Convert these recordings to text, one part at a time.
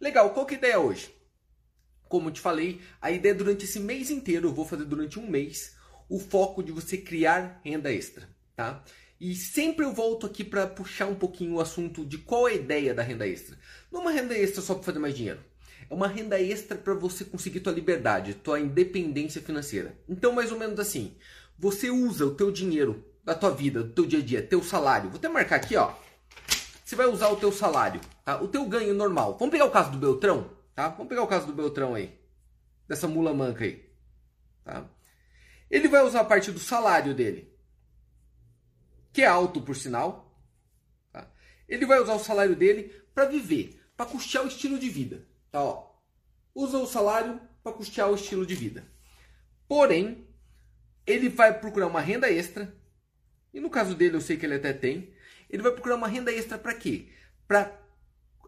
Legal, qual que é a ideia hoje? Como eu te falei, a ideia é durante esse mês inteiro, eu vou fazer durante um mês, o foco de você criar renda extra, tá? E sempre eu volto aqui para puxar um pouquinho o assunto de qual é a ideia da renda extra. Não é uma renda extra só para fazer mais dinheiro. É uma renda extra para você conseguir tua liberdade, tua independência financeira. Então, mais ou menos assim, você usa o teu dinheiro da tua vida, do teu dia a dia, teu salário. Vou até marcar aqui, ó. Você vai usar o teu salário, tá? O teu ganho normal. Vamos pegar o caso do Beltrão, tá? Vamos pegar o caso do Beltrão aí. Dessa mula manca aí, tá? Ele vai usar a parte do salário dele, que é alto por sinal. Tá? Ele vai usar o salário dele para viver, para custear o estilo de vida, tá? Ó, usa o salário para custear o estilo de vida. Porém, ele vai procurar uma renda extra e no caso dele, eu sei que ele até tem. Ele vai procurar uma renda extra para quê? Para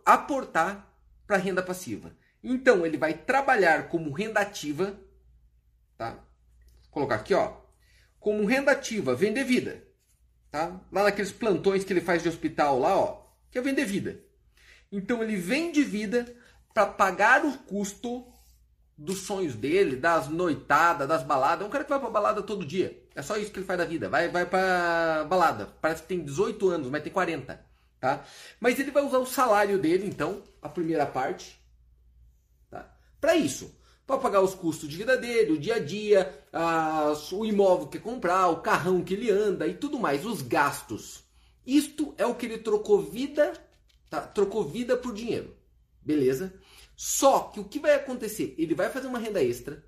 aportar para renda passiva. Então, ele vai trabalhar como renda ativa, tá? Vou colocar aqui, ó, como renda ativa, vender vida, tá? Lá naqueles plantões que ele faz de hospital lá, ó, que é vender vida. Então, ele vende vida para pagar o custo dos sonhos dele, das noitadas, das baladas. É um cara que vai pra balada todo dia. É só isso que ele faz da vida. Vai, vai pra balada. Parece que tem 18 anos, mas tem 40. Tá? Mas ele vai usar o salário dele, então, a primeira parte, tá? para isso. Para pagar os custos de vida dele, o dia a dia, a, o imóvel que comprar, o carrão que ele anda e tudo mais, os gastos. Isto é o que ele trocou vida, tá? trocou vida por dinheiro. Beleza? Só que o que vai acontecer? Ele vai fazer uma renda extra.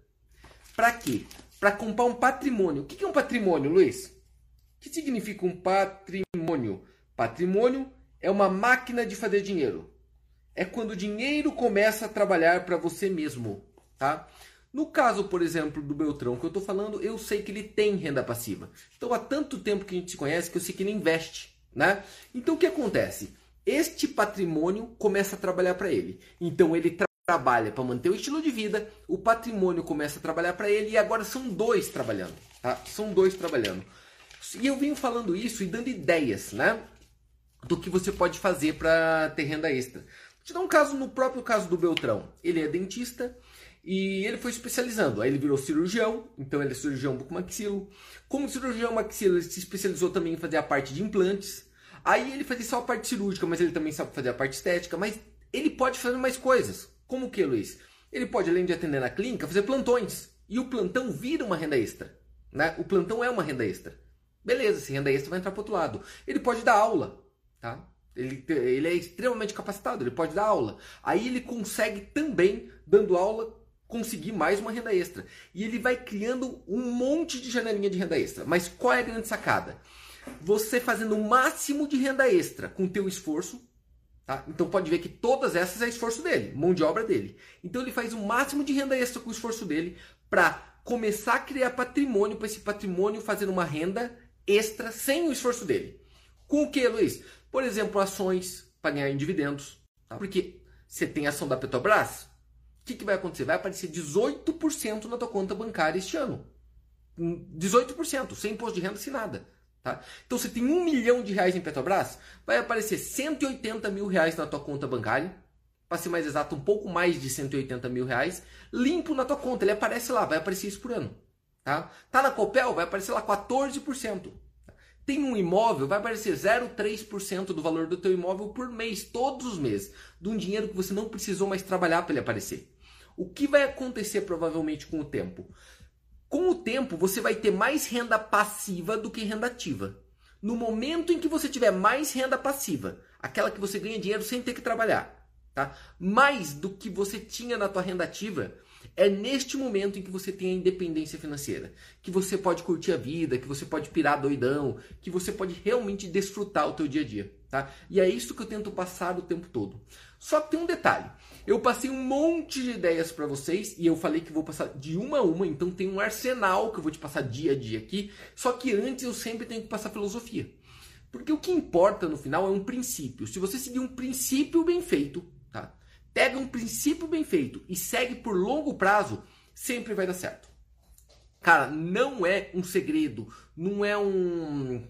Para quê? Para comprar um patrimônio. O que é um patrimônio, Luiz? O que significa um patrimônio? Patrimônio é uma máquina de fazer dinheiro. É quando o dinheiro começa a trabalhar para você mesmo, tá? No caso, por exemplo, do Beltrão que eu estou falando, eu sei que ele tem renda passiva. Então, há tanto tempo que a gente se conhece que eu sei que ele investe, né? Então, o que acontece? este patrimônio começa a trabalhar para ele. Então ele trabalha para manter o estilo de vida, o patrimônio começa a trabalhar para ele e agora são dois trabalhando, tá? São dois trabalhando. E eu venho falando isso e dando ideias, né? Do que você pode fazer para ter renda extra. Vou te dar um caso no próprio caso do Beltrão. Ele é dentista e ele foi especializando. Aí ele virou cirurgião, então ele é cirurgião bucomaxilo. Como cirurgião maxilo, ele se especializou também em fazer a parte de implantes. Aí ele fazia só a parte cirúrgica, mas ele também sabe fazer a parte estética. Mas ele pode fazer mais coisas. Como que, Luiz? Ele pode, além de atender na clínica, fazer plantões. E o plantão vira uma renda extra. Né? O plantão é uma renda extra. Beleza, essa renda extra vai entrar para outro lado. Ele pode dar aula. Tá? Ele, ele é extremamente capacitado, ele pode dar aula. Aí ele consegue também, dando aula, conseguir mais uma renda extra. E ele vai criando um monte de janelinha de renda extra. Mas qual é a grande sacada? você fazendo o máximo de renda extra com o teu esforço, tá? Então pode ver que todas essas é esforço dele, mão de obra dele. Então ele faz o máximo de renda extra com o esforço dele para começar a criar patrimônio para esse patrimônio fazer uma renda extra sem o esforço dele. Com o que, Luiz? Por exemplo, ações para ganhar em dividendos. Tá? Porque você tem ação da Petrobras, o que, que vai acontecer? Vai aparecer 18% na tua conta bancária este ano. 18%, hum, sem imposto de renda, sem nada. Tá? Então você tem um milhão de reais em Petrobras, vai aparecer 180 mil reais na tua conta bancária, para ser mais exato, um pouco mais de 180 mil reais, limpo na tua conta. Ele aparece lá, vai aparecer isso por ano. Tá, tá na Copel, vai aparecer lá 14%. Tem um imóvel, vai aparecer 0,3% do valor do teu imóvel por mês, todos os meses, de um dinheiro que você não precisou mais trabalhar para ele aparecer. O que vai acontecer provavelmente com o tempo? Com o tempo, você vai ter mais renda passiva do que renda ativa. No momento em que você tiver mais renda passiva, aquela que você ganha dinheiro sem ter que trabalhar, tá? Mais do que você tinha na tua renda ativa, é neste momento em que você tem a independência financeira, que você pode curtir a vida, que você pode pirar doidão, que você pode realmente desfrutar o teu dia a dia, tá? E é isso que eu tento passar o tempo todo. Só que tem um detalhe. Eu passei um monte de ideias para vocês e eu falei que vou passar de uma a uma, então tem um arsenal que eu vou te passar dia a dia aqui. Só que antes eu sempre tenho que passar filosofia. Porque o que importa no final é um princípio. Se você seguir um princípio bem feito, tá? Pega um princípio bem feito e segue por longo prazo, sempre vai dar certo. Cara, não é um segredo, não é um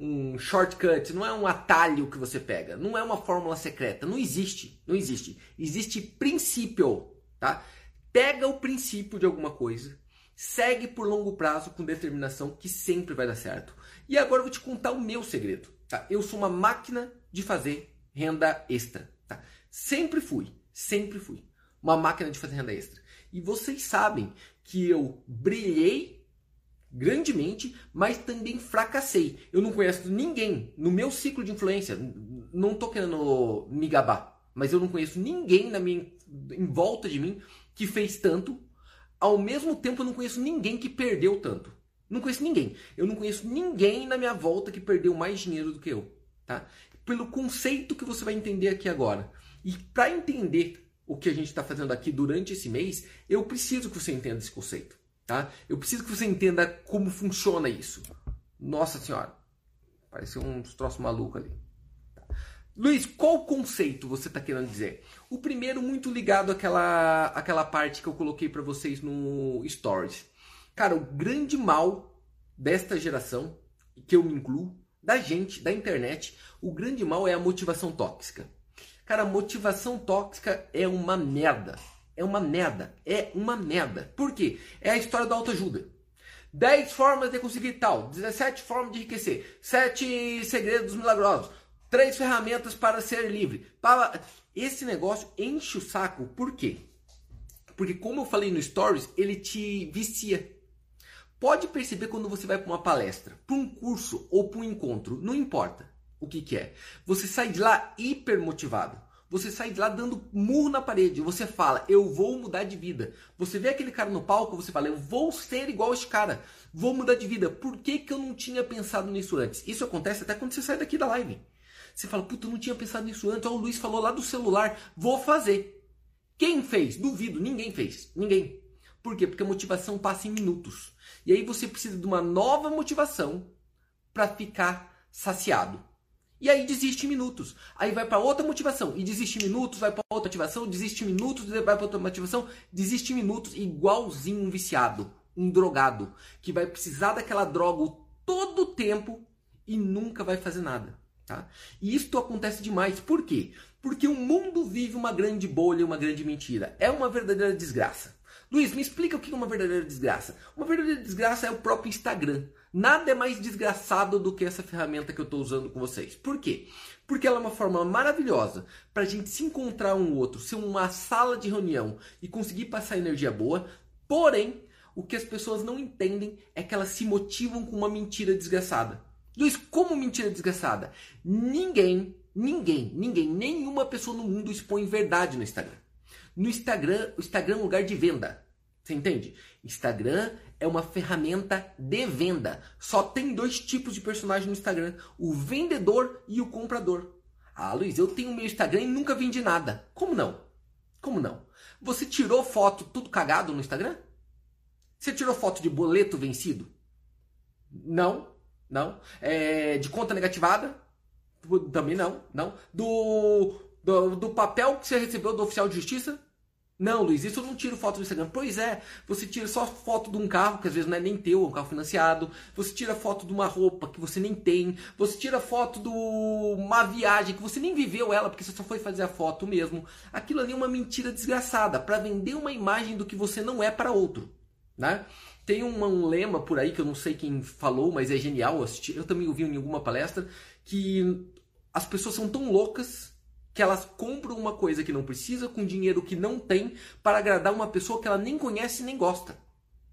um shortcut, não é um atalho que você pega, não é uma fórmula secreta, não existe, não existe. Existe princípio, tá? Pega o princípio de alguma coisa, segue por longo prazo com determinação que sempre vai dar certo. E agora eu vou te contar o meu segredo, tá? Eu sou uma máquina de fazer renda extra, tá? Sempre fui, sempre fui uma máquina de fazer renda extra. E vocês sabem que eu brilhei grandemente, mas também fracassei. Eu não conheço ninguém no meu ciclo de influência, não tô querendo me gabar, mas eu não conheço ninguém na minha, em volta de mim que fez tanto. Ao mesmo tempo, eu não conheço ninguém que perdeu tanto. Não conheço ninguém. Eu não conheço ninguém na minha volta que perdeu mais dinheiro do que eu, tá? Pelo conceito que você vai entender aqui agora. E para entender o que a gente está fazendo aqui durante esse mês, eu preciso que você entenda esse conceito. Tá? Eu preciso que você entenda como funciona isso. Nossa senhora, pareceu um troço maluco ali. Luiz, qual conceito você está querendo dizer? O primeiro muito ligado àquela, àquela parte que eu coloquei para vocês no Stories. Cara, o grande mal desta geração, que eu me incluo, da gente, da internet, o grande mal é a motivação tóxica. Cara, motivação tóxica é uma merda é uma merda. É uma merda. Por quê? É a história da autoajuda. 10 formas de conseguir tal, 17 formas de enriquecer, 7 segredos milagrosos, 3 ferramentas para ser livre. Esse negócio enche o saco. Por quê? Porque como eu falei no Stories, ele te vicia. Pode perceber quando você vai para uma palestra, para um curso ou para um encontro, não importa o que, que é. Você sai de lá hiper motivado. Você sai de lá dando murro na parede. Você fala, eu vou mudar de vida. Você vê aquele cara no palco, você fala, eu vou ser igual esse cara. Vou mudar de vida. Por que, que eu não tinha pensado nisso antes? Isso acontece até quando você sai daqui da live. Você fala, puta, eu não tinha pensado nisso antes. Ó, o Luiz falou lá do celular. Vou fazer. Quem fez? Duvido. Ninguém fez. Ninguém. Por quê? Porque a motivação passa em minutos. E aí você precisa de uma nova motivação para ficar saciado. E aí desiste em minutos. Aí vai para outra motivação e desiste em minutos, vai para outra motivação, desiste em minutos, vai para outra motivação, desiste em minutos, igualzinho um viciado, um drogado, que vai precisar daquela droga todo o tempo e nunca vai fazer nada. Tá? E isso acontece demais. Por quê? Porque o mundo vive uma grande bolha, uma grande mentira. É uma verdadeira desgraça. Luiz, me explica o que é uma verdadeira desgraça. Uma verdadeira desgraça é o próprio Instagram. Nada é mais desgraçado do que essa ferramenta que eu estou usando com vocês. Por quê? Porque ela é uma forma maravilhosa para a gente se encontrar um outro, ser uma sala de reunião e conseguir passar energia boa. Porém, o que as pessoas não entendem é que elas se motivam com uma mentira desgraçada. Luiz, como mentira desgraçada? Ninguém, ninguém, ninguém, nenhuma pessoa no mundo expõe verdade no Instagram. No Instagram, o Instagram é um lugar de venda. Você entende? Instagram é uma ferramenta de venda. Só tem dois tipos de personagem no Instagram: o vendedor e o comprador. Ah, Luiz, eu tenho meu Instagram e nunca vendi nada. Como não? Como não? Você tirou foto tudo cagado no Instagram? Você tirou foto de boleto vencido? Não, não. É, de conta negativada? Também não, não. Do, do, do papel que você recebeu do oficial de justiça? Não, Luiz, isso eu não tiro foto do Instagram. Pois é, você tira só foto de um carro, que às vezes não é nem teu, é um carro financiado. Você tira foto de uma roupa que você nem tem. Você tira foto de uma viagem que você nem viveu ela, porque você só foi fazer a foto mesmo. Aquilo ali é uma mentira desgraçada, para vender uma imagem do que você não é para outro. Né? Tem um, um, lema por aí que eu não sei quem falou, mas é genial. Eu, assisti, eu também ouvi em alguma palestra que as pessoas são tão loucas que elas compram uma coisa que não precisa com dinheiro que não tem para agradar uma pessoa que ela nem conhece nem gosta.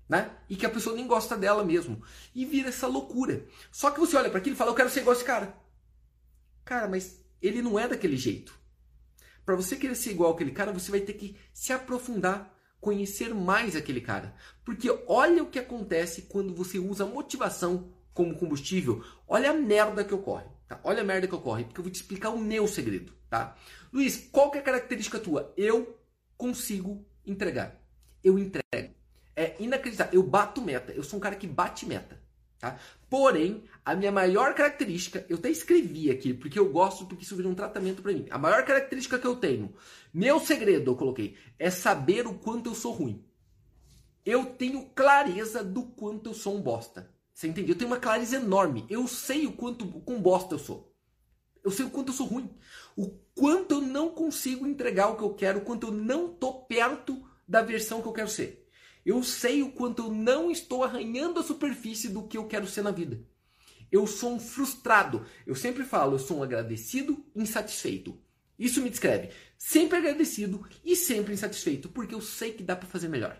Né? E que a pessoa nem gosta dela mesmo. E vira essa loucura. Só que você olha para aquilo e fala: Eu quero ser igual esse cara. Cara, mas ele não é daquele jeito. Para você querer ser igual aquele cara, você vai ter que se aprofundar, conhecer mais aquele cara. Porque olha o que acontece quando você usa motivação como combustível. Olha a merda que ocorre. Tá? Olha a merda que ocorre, porque eu vou te explicar o meu segredo. Tá? Luiz, qual que é a característica tua? Eu consigo entregar. Eu entrego. É inacreditável. Eu bato meta. Eu sou um cara que bate meta. Tá? Porém, a minha maior característica, eu até escrevi aqui, porque eu gosto, porque isso vira um tratamento para mim. A maior característica que eu tenho, meu segredo, eu coloquei, é saber o quanto eu sou ruim. Eu tenho clareza do quanto eu sou um bosta. Você entende? Eu tenho uma clareza enorme. Eu sei o quanto com bosta eu sou. Eu sei o quanto eu sou ruim. O quanto eu não consigo entregar o que eu quero, o quanto eu não tô perto da versão que eu quero ser. Eu sei o quanto eu não estou arranhando a superfície do que eu quero ser na vida. Eu sou um frustrado. Eu sempre falo, eu sou um agradecido insatisfeito. Isso me descreve. Sempre agradecido e sempre insatisfeito, porque eu sei que dá para fazer melhor.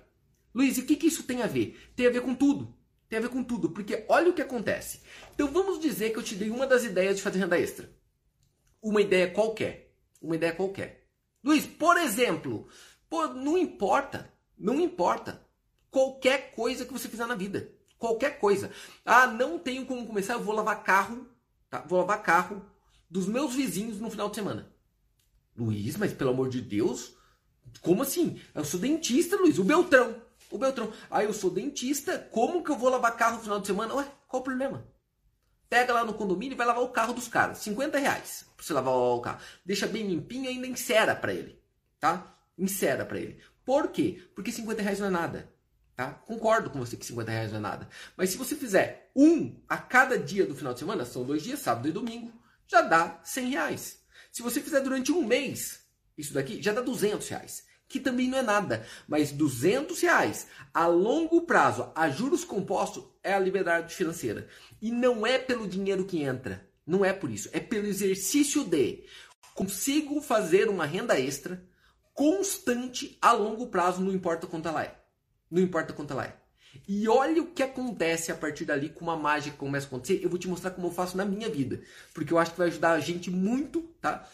Luiz, e o que, que isso tem a ver? Tem a ver com tudo. Tem a ver com tudo, porque olha o que acontece. Então vamos dizer que eu te dei uma das ideias de fazer renda extra. Uma ideia qualquer. Uma ideia qualquer. Luiz, por exemplo, pô, não importa. Não importa. Qualquer coisa que você fizer na vida. Qualquer coisa. Ah, não tenho como começar, eu vou lavar carro. Tá? Vou lavar carro dos meus vizinhos no final de semana. Luiz, mas pelo amor de Deus, como assim? Eu sou dentista, Luiz. O Beltrão. O Beltrão. Ah, eu sou dentista. Como que eu vou lavar carro no final de semana? Ué, qual o problema? Pega lá no condomínio e vai lavar o carro dos caras. 50 reais pra você lavar o carro. Deixa bem limpinho e ainda encera pra ele. Tá? Encera pra ele. Por quê? Porque 50 reais não é nada. Tá? Concordo com você que 50 reais não é nada. Mas se você fizer um a cada dia do final de semana, são dois dias, sábado e domingo, já dá 100 reais. Se você fizer durante um mês, isso daqui já dá 200 reais. Que também não é nada. Mas 200 reais a longo prazo, a juros compostos, é a liberdade financeira. E não é pelo dinheiro que entra. Não é por isso. É pelo exercício de consigo fazer uma renda extra constante a longo prazo, não importa quanto ela é. Não importa quanto ela é. E olha o que acontece a partir dali com uma mágica que começa a acontecer. Eu vou te mostrar como eu faço na minha vida. Porque eu acho que vai ajudar a gente muito, tá?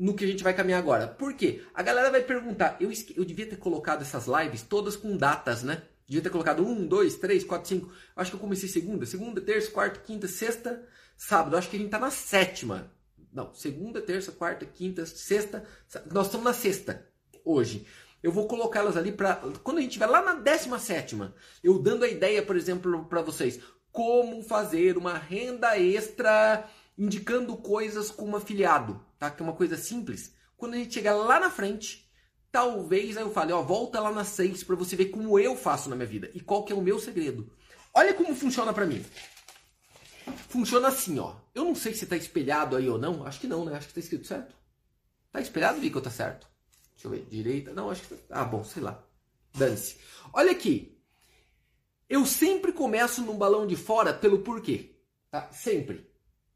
No que a gente vai caminhar agora. Por quê? A galera vai perguntar. Eu, eu devia ter colocado essas lives todas com datas, né? Devia ter colocado um, dois, três, quatro, cinco. Acho que eu comecei segunda. Segunda, terça, quarta, quinta, sexta, sábado. Acho que a gente tá na sétima. Não, segunda, terça, quarta, quinta, sexta. Nós estamos na sexta hoje eu vou colocá-las ali para quando a gente estiver lá na 17 eu dando a ideia, por exemplo, para vocês, como fazer uma renda extra indicando coisas como afiliado, tá? Que é uma coisa simples. Quando a gente chegar lá na frente, talvez aí eu fale, ó, volta lá na 6 para você ver como eu faço na minha vida e qual que é o meu segredo. Olha como funciona para mim. Funciona assim, ó. Eu não sei se tá espelhado aí ou não. Acho que não, né? Acho que tá escrito certo. Tá espelhado, Vico, tá certo? Deixa eu ver. Direita. Não, acho que. Ah, bom, sei lá. Dane-se. Olha aqui. Eu sempre começo num balão de fora pelo porquê. Tá? Sempre.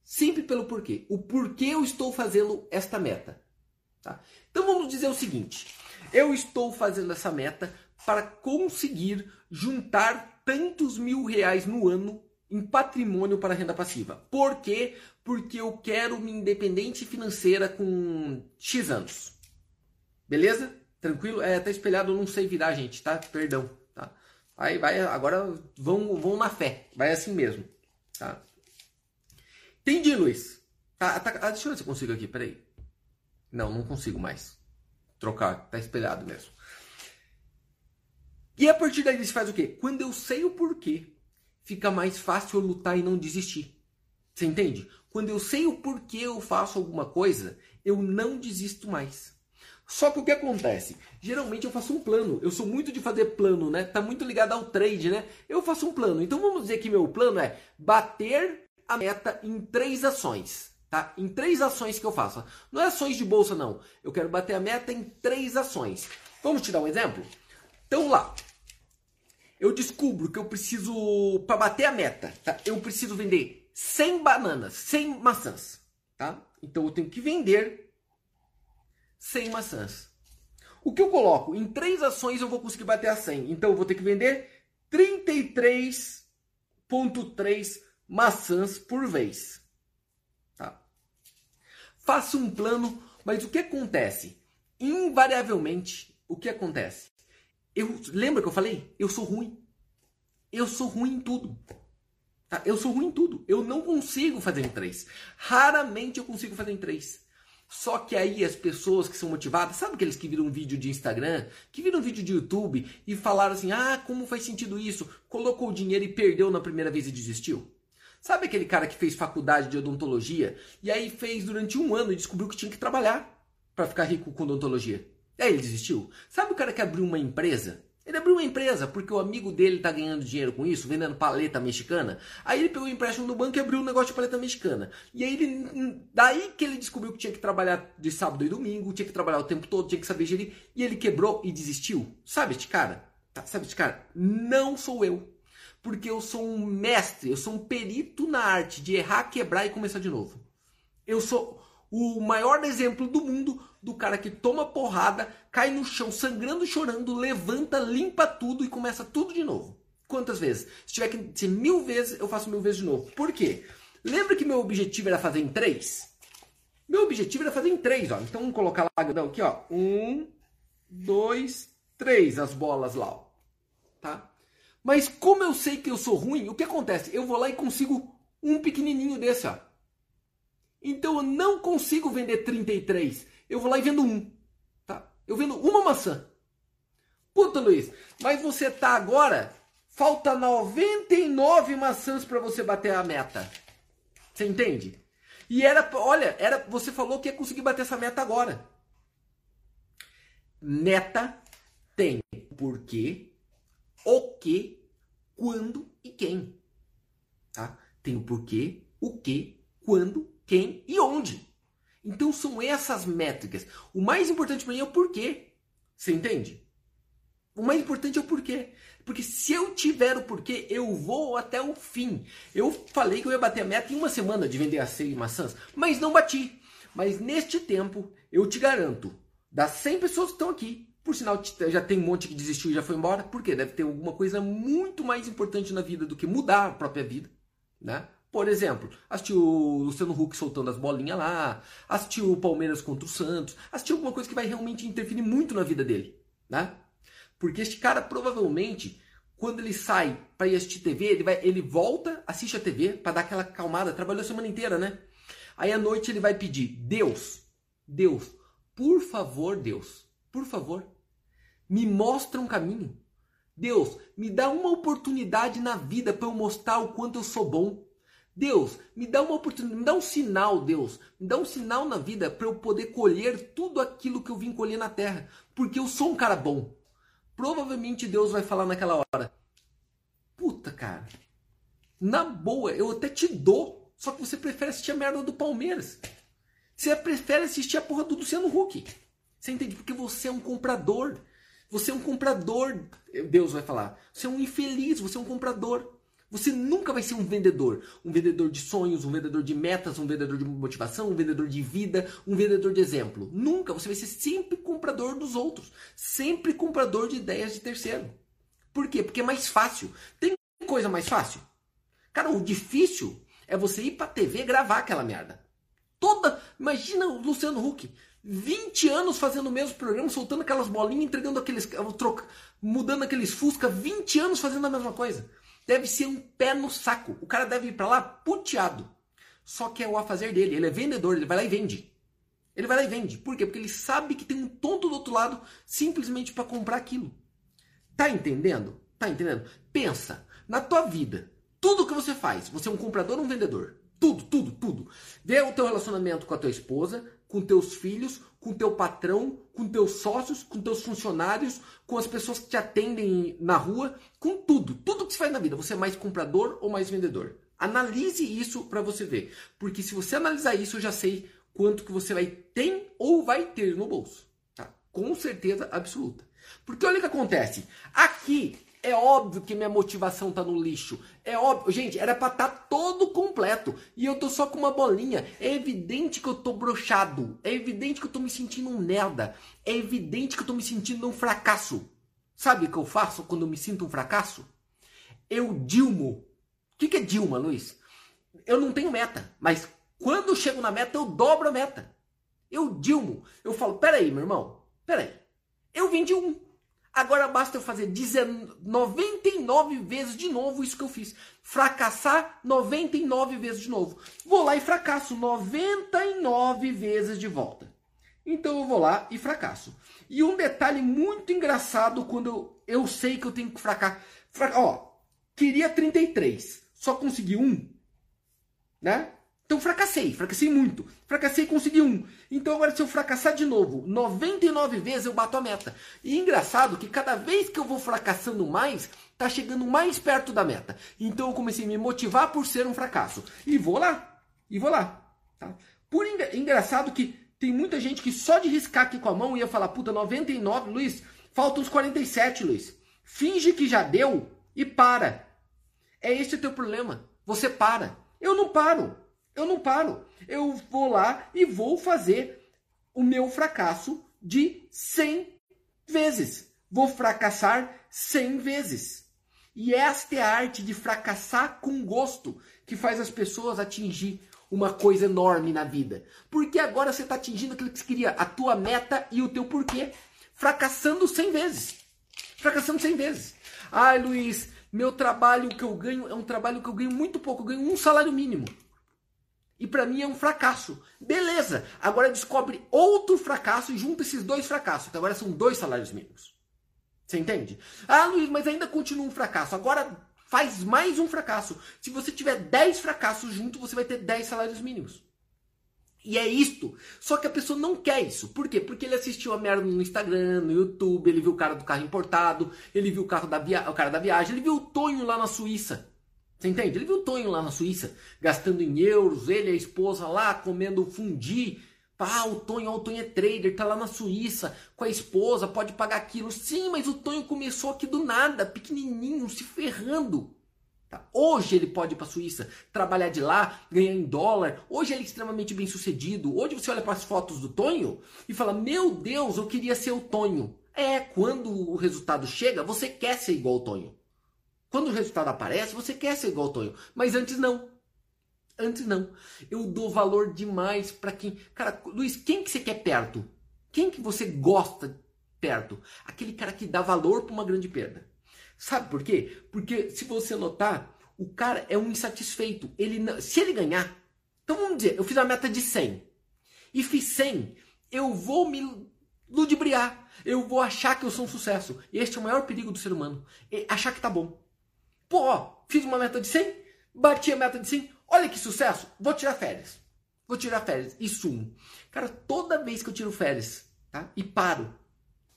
Sempre pelo porquê. O porquê eu estou fazendo esta meta. Tá? Então vamos dizer o seguinte. Eu estou fazendo essa meta para conseguir juntar tantos mil reais no ano em patrimônio para renda passiva. Por quê? Porque eu quero me independente financeira com X anos. Beleza? Tranquilo? É, tá espelhado, eu não sei virar, gente, tá? Perdão, tá? Aí vai, agora vão, vão na fé. Vai assim mesmo, tá? Entendi, Luiz. Tá, tá, ah, deixa eu ver se eu consigo aqui, peraí. Não, não consigo mais. Trocar, tá espelhado mesmo. E a partir daí você faz o quê? Quando eu sei o porquê, fica mais fácil eu lutar e não desistir. Você entende? Quando eu sei o porquê eu faço alguma coisa, eu não desisto mais. Só que o que acontece? Geralmente eu faço um plano. Eu sou muito de fazer plano, né? Tá muito ligado ao trade, né? Eu faço um plano. Então vamos dizer que meu plano é bater a meta em três ações. Tá? Em três ações que eu faço. Não é ações de bolsa, não. Eu quero bater a meta em três ações. Vamos te dar um exemplo? Então lá. Eu descubro que eu preciso, para bater a meta, tá? eu preciso vender 100 bananas, 100 maçãs. Tá? Então eu tenho que vender 100 maçãs. O que eu coloco? Em três ações eu vou conseguir bater a 100. Então eu vou ter que vender 33,3 maçãs por vez. Tá? Faço um plano, mas o que acontece? Invariavelmente, o que acontece? Eu lembra que eu falei? Eu sou ruim. Eu sou ruim em tudo. Tá? Eu sou ruim em tudo. Eu não consigo fazer em três. Raramente eu consigo fazer em três. Só que aí as pessoas que são motivadas, sabe aqueles que viram um vídeo de Instagram, que viram um vídeo de YouTube e falaram assim: ah, como faz sentido isso? Colocou o dinheiro e perdeu na primeira vez e desistiu? Sabe aquele cara que fez faculdade de odontologia e aí fez durante um ano e descobriu que tinha que trabalhar para ficar rico com odontologia? E aí ele desistiu? Sabe o cara que abriu uma empresa Ele abriu uma empresa porque o amigo dele tá ganhando dinheiro com isso, vendendo paleta mexicana. Aí ele pegou o empréstimo do banco e abriu um negócio de paleta mexicana. E aí ele. Daí que ele descobriu que tinha que trabalhar de sábado e domingo, tinha que trabalhar o tempo todo, tinha que saber gerir. E ele quebrou e desistiu. Sabe este cara? Sabe este cara? Não sou eu. Porque eu sou um mestre, eu sou um perito na arte de errar, quebrar e começar de novo. Eu sou o maior exemplo do mundo do cara que toma porrada, cai no chão sangrando, chorando, levanta, limpa tudo e começa tudo de novo. Quantas vezes? Se tiver que ser mil vezes, eu faço mil vezes de novo. Por quê? Lembra que meu objetivo era fazer em três? Meu objetivo era fazer em três, ó. Então vamos colocar lá, não, aqui, ó. Um, dois, três, as bolas lá, ó. Tá? Mas como eu sei que eu sou ruim, o que acontece? Eu vou lá e consigo um pequenininho desse, ó. Então eu não consigo vender 33. Eu vou lá e vendo um. Tá? Eu vendo uma maçã. Puta, Luiz, mas você tá agora. Falta 99 maçãs para você bater a meta. Você entende? E era, olha, era, você falou que ia conseguir bater essa meta agora. Meta tem porquê, o que, quando e quem. Tá? Tem o porquê, o que, quando quem e onde. Então são essas métricas. O mais importante para mim é o porquê. Você entende? O mais importante é o porquê. Porque se eu tiver o porquê, eu vou até o fim. Eu falei que eu ia bater a meta em uma semana de vender as 100 maçãs, mas não bati. Mas neste tempo, eu te garanto, das 100 pessoas que estão aqui, por sinal já tem um monte que desistiu e já foi embora, porque deve ter alguma coisa muito mais importante na vida do que mudar a própria vida, né? Por exemplo, assistiu o Luciano Huck soltando as bolinhas lá, assistiu o Palmeiras contra o Santos, assistiu alguma coisa que vai realmente interferir muito na vida dele, né? Porque este cara provavelmente, quando ele sai para ir assistir TV, ele, vai, ele volta, assiste a TV para dar aquela calmada, trabalhou a semana inteira, né? Aí à noite ele vai pedir: Deus, Deus, por favor, Deus, por favor, me mostra um caminho. Deus, me dá uma oportunidade na vida para eu mostrar o quanto eu sou bom. Deus, me dá uma oportunidade, me dá um sinal, Deus. Me dá um sinal na vida para eu poder colher tudo aquilo que eu vim colher na terra. Porque eu sou um cara bom. Provavelmente Deus vai falar naquela hora: Puta, cara. Na boa, eu até te dou. Só que você prefere assistir a merda do Palmeiras. Você prefere assistir a porra do Luciano Huck. Você entende? Porque você é um comprador. Você é um comprador. Deus vai falar. Você é um infeliz, você é um comprador. Você nunca vai ser um vendedor. Um vendedor de sonhos, um vendedor de metas, um vendedor de motivação, um vendedor de vida, um vendedor de exemplo. Nunca. Você vai ser sempre comprador dos outros. Sempre comprador de ideias de terceiro. Por quê? Porque é mais fácil. Tem coisa mais fácil? Cara, o difícil é você ir pra TV gravar aquela merda. Toda. Imagina o Luciano Huck. 20 anos fazendo o mesmo programa, soltando aquelas bolinhas, entregando aqueles. Troca, mudando aqueles Fusca, 20 anos fazendo a mesma coisa deve ser um pé no saco. O cara deve ir para lá puteado. Só que é o a fazer dele. Ele é vendedor, ele vai lá e vende. Ele vai lá e vende. Por quê? Porque ele sabe que tem um tonto do outro lado simplesmente para comprar aquilo. Tá entendendo? Tá entendendo? Pensa na tua vida. Tudo que você faz, você é um comprador ou um vendedor? Tudo, tudo, tudo. Vê o teu relacionamento com a tua esposa, com teus filhos, com teu patrão, com teus sócios, com teus funcionários, com as pessoas que te atendem na rua, com tudo. Tudo que você faz na vida. Você é mais comprador ou mais vendedor? Analise isso para você ver. Porque se você analisar isso, eu já sei quanto que você vai ter ou vai ter no bolso. Tá? Com certeza absoluta. Porque olha o que acontece. Aqui é óbvio que minha motivação tá no lixo. É óbvio. Gente, era pra estar tá todo completo. E eu tô só com uma bolinha. É evidente que eu tô brochado. É evidente que eu tô me sentindo um merda. É evidente que eu tô me sentindo um fracasso. Sabe o que eu faço quando eu me sinto um fracasso? Eu dilmo. O que, que é Dilma, Luiz? Eu não tenho meta. Mas quando eu chego na meta, eu dobro a meta. Eu dilmo. Eu falo, peraí, meu irmão. Peraí. Eu vim de um. Agora basta eu fazer 99 vezes de novo isso que eu fiz. Fracassar 99 vezes de novo. Vou lá e fracasso 99 vezes de volta. Então eu vou lá e fracasso. E um detalhe muito engraçado quando eu, eu sei que eu tenho que fracassar. Fra ó, queria 33, só consegui um, né? Então fracassei, fracassei muito. Fracassei e consegui um. Então agora se eu fracassar de novo, 99 vezes eu bato a meta. E é engraçado que cada vez que eu vou fracassando mais, tá chegando mais perto da meta. Então eu comecei a me motivar por ser um fracasso. E vou lá. E vou lá. Tá? Por engra engraçado que tem muita gente que só de riscar aqui com a mão ia falar, puta, 99, Luiz, faltam uns 47, Luiz. Finge que já deu e para. É esse o teu problema. Você para. Eu não paro. Eu não paro. Eu vou lá e vou fazer o meu fracasso de 100 vezes. Vou fracassar 100 vezes. E esta é a arte de fracassar com gosto que faz as pessoas atingir uma coisa enorme na vida. Porque agora você está atingindo aquilo que você queria, a tua meta e o teu porquê. Fracassando 100 vezes. Fracassando 100 vezes. Ai, Luiz, meu trabalho que eu ganho é um trabalho que eu ganho muito pouco, eu ganho um salário mínimo. E para mim é um fracasso. Beleza, agora descobre outro fracasso e junta esses dois fracassos. Então agora são dois salários mínimos. Você entende? Ah, Luiz, mas ainda continua um fracasso. Agora faz mais um fracasso. Se você tiver 10 fracassos junto, você vai ter 10 salários mínimos. E é isto. Só que a pessoa não quer isso. Por quê? Porque ele assistiu a merda no Instagram, no YouTube, ele viu o cara do carro importado, ele viu o, carro da via... o cara da viagem, ele viu o Tonho lá na Suíça. Você entende? Ele viu o Tonho lá na Suíça, gastando em euros, ele e a esposa lá comendo fundi. Ah, o Tonho, o Tonho é trader, tá lá na Suíça com a esposa, pode pagar aquilo. Sim, mas o Tonho começou aqui do nada, pequenininho, se ferrando. Tá? Hoje ele pode ir para a Suíça, trabalhar de lá, ganhar em dólar. Hoje ele é extremamente bem sucedido. Hoje você olha para as fotos do Tonho e fala: Meu Deus, eu queria ser o Tonho. É, quando o resultado chega, você quer ser igual ao Tonho. Quando o resultado aparece, você quer ser igual ao Tonho. Mas antes não. Antes não. Eu dou valor demais para quem. Cara, Luiz, quem que você quer perto? Quem que você gosta perto? Aquele cara que dá valor para uma grande perda. Sabe por quê? Porque se você notar, o cara é um insatisfeito. Ele não... se ele ganhar, então vamos dizer, eu fiz a meta de 100 e fiz 100, eu vou me ludibriar. Eu vou achar que eu sou um sucesso. Este é o maior perigo do ser humano. É achar que tá bom. Pô, fiz uma meta de 100, bati a meta de 100, olha que sucesso, vou tirar férias. Vou tirar férias e sumo. Cara, toda vez que eu tiro férias, tá? E paro,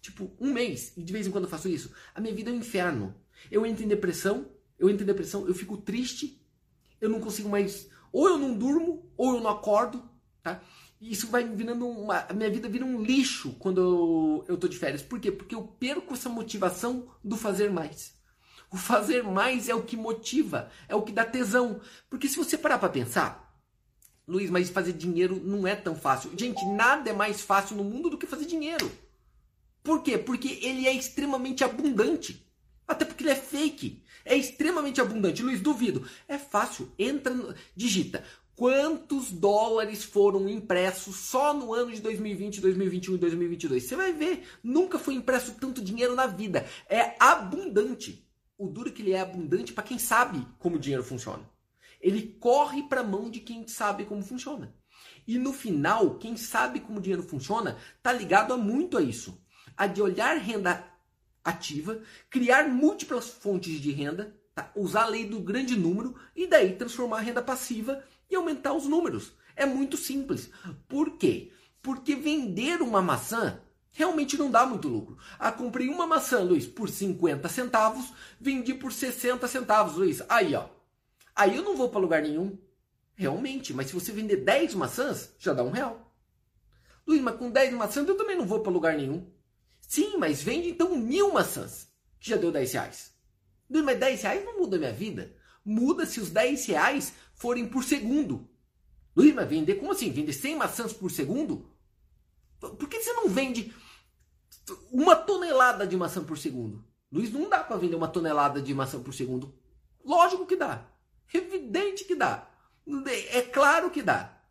tipo, um mês, e de vez em quando eu faço isso, a minha vida é um inferno. Eu entro em depressão, eu entro em depressão, eu fico triste, eu não consigo mais, ou eu não durmo, ou eu não acordo, tá? E isso vai virando uma. A minha vida vira um lixo quando eu, eu tô de férias. Por quê? Porque eu perco essa motivação do fazer mais. O fazer mais é o que motiva, é o que dá tesão. Porque se você parar para pensar, Luiz, mas fazer dinheiro não é tão fácil. Gente, nada é mais fácil no mundo do que fazer dinheiro. Por quê? Porque ele é extremamente abundante. Até porque ele é fake. É extremamente abundante. Luiz, duvido. É fácil. Entra, no... digita. Quantos dólares foram impressos só no ano de 2020, 2021 e 2022? Você vai ver. Nunca foi impresso tanto dinheiro na vida. É abundante o duro é que ele é abundante para quem sabe como o dinheiro funciona. Ele corre para a mão de quem sabe como funciona. E no final, quem sabe como o dinheiro funciona está ligado a muito a isso. A de olhar renda ativa, criar múltiplas fontes de renda, tá? usar a lei do grande número e daí transformar a renda passiva e aumentar os números. É muito simples. Por quê? Porque vender uma maçã realmente não dá muito lucro. Ah, comprei uma maçã, Luiz, por 50 centavos, vendi por 60 centavos, Luiz. Aí, ó. Aí eu não vou para lugar nenhum. Realmente, mas se você vender 10 maçãs, já dá um real. Luiz, mas com 10 maçãs eu também não vou para lugar nenhum. Sim, mas vende então mil maçãs, que já deu 10 reais. Luiz, mas 10 reais não muda a minha vida. Muda se os 10 reais forem por segundo. Luiz, mas vender, como assim? Vender 100 maçãs por segundo? Por que você não vende uma tonelada de maçã por segundo. Luiz, não dá para vender uma tonelada de maçã por segundo. Lógico que dá. Evidente que dá. É claro que dá.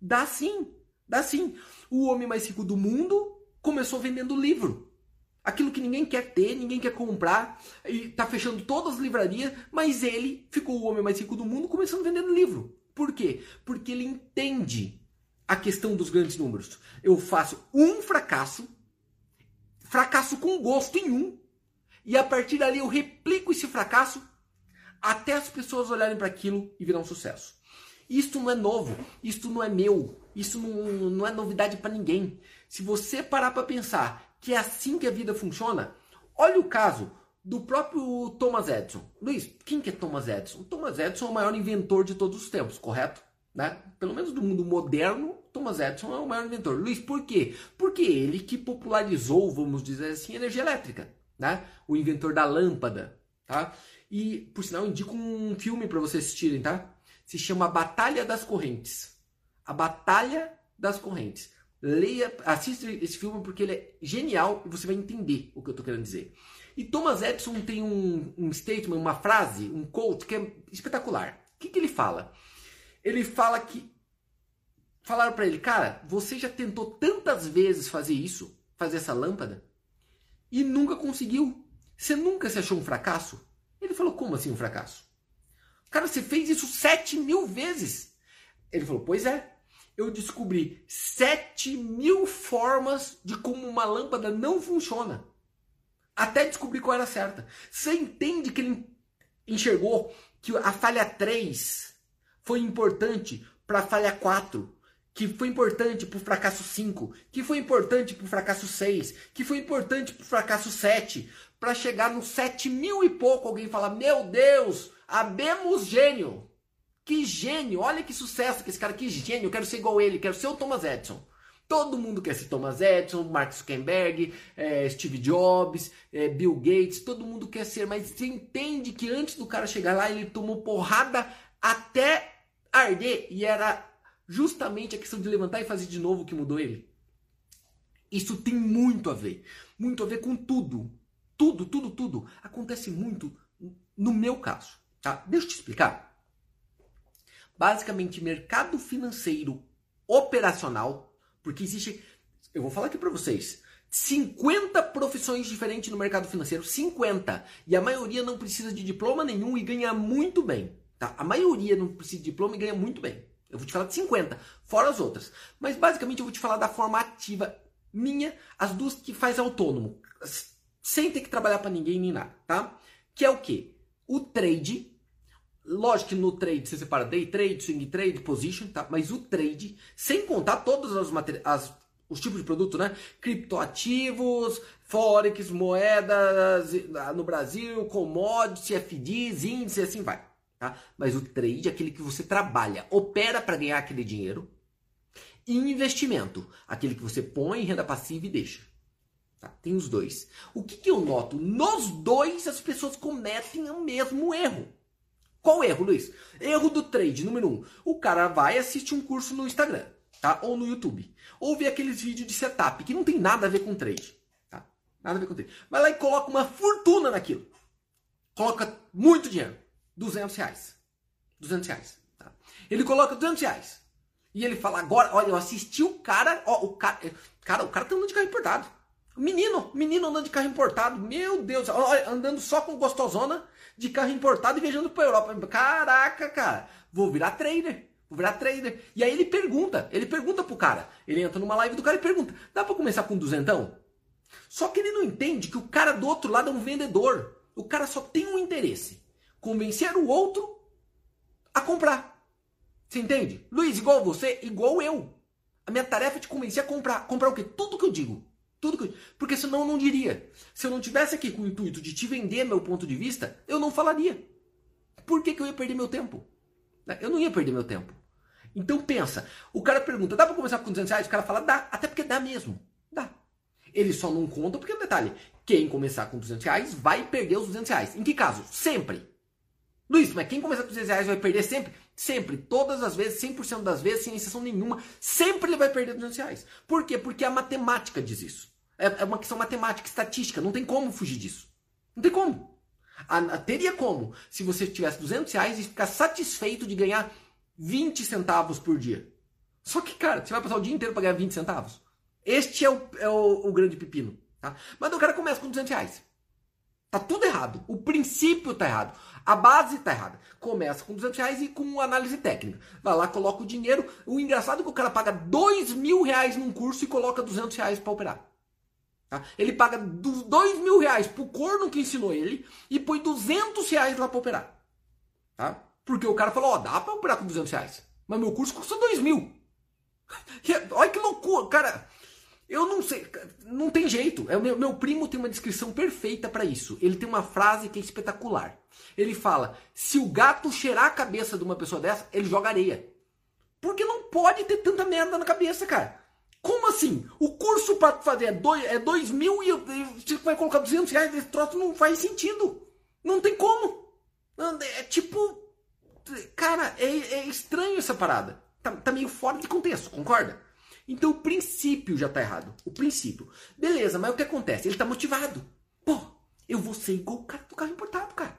Dá sim. Dá sim. O homem mais rico do mundo começou vendendo livro. Aquilo que ninguém quer ter, ninguém quer comprar, e tá fechando todas as livrarias, mas ele ficou o homem mais rico do mundo começando vendendo livro. Por quê? Porque ele entende a questão dos grandes números. Eu faço um fracasso fracasso com gosto em um. E a partir dali eu replico esse fracasso até as pessoas olharem para aquilo e virar um sucesso. Isso não é novo, isso não é meu, isso não, não é novidade para ninguém. Se você parar para pensar que é assim que a vida funciona, olha o caso do próprio Thomas Edison. Luiz, quem que é Thomas Edison? Thomas Edison é o maior inventor de todos os tempos, correto? Né? Pelo menos do mundo moderno, Thomas Edison é o maior inventor. Luiz, por quê? Porque ele que popularizou, vamos dizer assim, a energia elétrica. Né? O inventor da lâmpada. Tá? E, por sinal, indico um filme para vocês assistirem, tá? Se chama Batalha das Correntes. A Batalha das Correntes. Leia, assista esse filme porque ele é genial e você vai entender o que eu estou querendo dizer. E Thomas Edison tem um, um statement, uma frase, um quote que é espetacular. O que, que ele fala? Ele fala que falaram para ele, cara, você já tentou tantas vezes fazer isso, fazer essa lâmpada, e nunca conseguiu. Você nunca se achou um fracasso? Ele falou, como assim um fracasso? Cara, você fez isso sete mil vezes. Ele falou, pois é. Eu descobri sete mil formas de como uma lâmpada não funciona. Até descobrir qual era a certa. Você entende que ele enxergou que a falha 3 foi importante para a falha 4, que foi importante para o fracasso 5, que foi importante para o fracasso 6, que foi importante para o fracasso 7, para chegar no 7 mil e pouco alguém fala: Meu Deus, abemos gênio. Que gênio, olha que sucesso que esse cara, que gênio, quero ser igual ele, quero ser o Thomas Edison. Todo mundo quer ser Thomas Edison, Mark Zuckerberg, é, Steve Jobs, é, Bill Gates, todo mundo quer ser, mas você entende que antes do cara chegar lá, ele tomou porrada até arder e era justamente a questão de levantar e fazer de novo que mudou ele. Isso tem muito a ver, muito a ver com tudo. Tudo, tudo, tudo acontece muito no meu caso. Tá? Deixa eu te explicar. Basicamente, mercado financeiro operacional, porque existe, eu vou falar aqui para vocês, 50 profissões diferentes no mercado financeiro, 50, e a maioria não precisa de diploma nenhum e ganha muito bem. Tá? A maioria não precisa de diploma e ganha muito bem. Eu vou te falar de 50, fora as outras. Mas basicamente eu vou te falar da forma ativa minha, as duas que faz autônomo sem ter que trabalhar para ninguém nem nada, tá? Que é o que? O trade. Lógico que no trade você separa day trade, swing trade, position, tá? Mas o trade, sem contar todos as os tipos de produto, né? Criptoativos, forex, moedas no Brasil, commodities, FDs, índices, assim vai. Tá? Mas o trade é aquele que você trabalha, opera para ganhar aquele dinheiro. E investimento, aquele que você põe em renda passiva e deixa. Tá? Tem os dois. O que, que eu noto? Nos dois as pessoas cometem o mesmo erro. Qual erro, Luiz? Erro do trade, número um. O cara vai assistir um curso no Instagram, tá? Ou no YouTube. Ou vê aqueles vídeos de setup que não tem nada a ver com trade. Tá? Nada a ver com trade. Vai lá e coloca uma fortuna naquilo. Coloca muito dinheiro. 200 reais. 200 reais. Tá? Ele coloca 200 reais. E ele fala, agora, olha, eu assisti o cara, ó, o cara, cara, o cara tá andando de carro importado. Menino, menino andando de carro importado, meu Deus, andando só com gostosona de carro importado e viajando para Europa. Caraca, cara, vou virar trader. Vou virar trader. E aí ele pergunta, ele pergunta pro cara. Ele entra numa live do cara e pergunta: dá para começar com duzentão? Só que ele não entende que o cara do outro lado é um vendedor. O cara só tem um interesse: convencer o outro a comprar. Você entende? Luiz, igual você, igual eu. A minha tarefa é te convencer a comprar. Comprar o quê? Tudo que eu digo. Tudo que... Porque senão eu não diria. Se eu não tivesse aqui com o intuito de te vender meu ponto de vista, eu não falaria. Por que, que eu ia perder meu tempo? Né? Eu não ia perder meu tempo. Então pensa, o cara pergunta, dá para começar com 200 reais? O cara fala, dá, até porque dá mesmo. Dá. Ele só não conta porque detalhe. Quem começar com 200 reais vai perder os 200 reais. Em que caso? Sempre. Luiz, mas quem começar com 200 reais vai perder sempre? Sempre, todas as vezes, 100% das vezes, sem exceção nenhuma, sempre ele vai perder 200 reais. Por quê? Porque a matemática diz isso. É, é uma questão matemática, estatística, não tem como fugir disso. Não tem como. A, a, teria como se você tivesse 200 reais e ficar satisfeito de ganhar 20 centavos por dia. Só que, cara, você vai passar o dia inteiro para ganhar 20 centavos. Este é o, é o, o grande pepino. Tá? Mas o cara começa com 200 reais. Tá tudo errado. O princípio tá errado. A base tá errada. Começa com 200 reais e com análise técnica. Vai lá, coloca o dinheiro. O engraçado é que o cara paga 2 mil reais num curso e coloca 200 reais para operar. Tá? Ele paga 2 mil reais pro corno que ensinou ele e põe 200 reais lá para operar. Tá? Porque o cara falou, ó, dá para operar com 200 reais. Mas meu curso custa 2 mil. Olha que loucura, cara. Eu não sei, não tem jeito. É, meu, meu primo tem uma descrição perfeita para isso. Ele tem uma frase que é espetacular. Ele fala: se o gato cheirar a cabeça de uma pessoa dessa, ele joga areia. Porque não pode ter tanta merda na cabeça, cara. Como assim? O curso para fazer é dois, é dois mil e, e você vai colocar 200 reais nesse troço não faz sentido. Não tem como. É tipo. Cara, é, é estranho essa parada. Tá, tá meio fora de contexto, concorda? Então o princípio já tá errado. O princípio. Beleza, mas o que acontece? Ele tá motivado. Pô, eu vou ser igual o cara do carro importado, cara.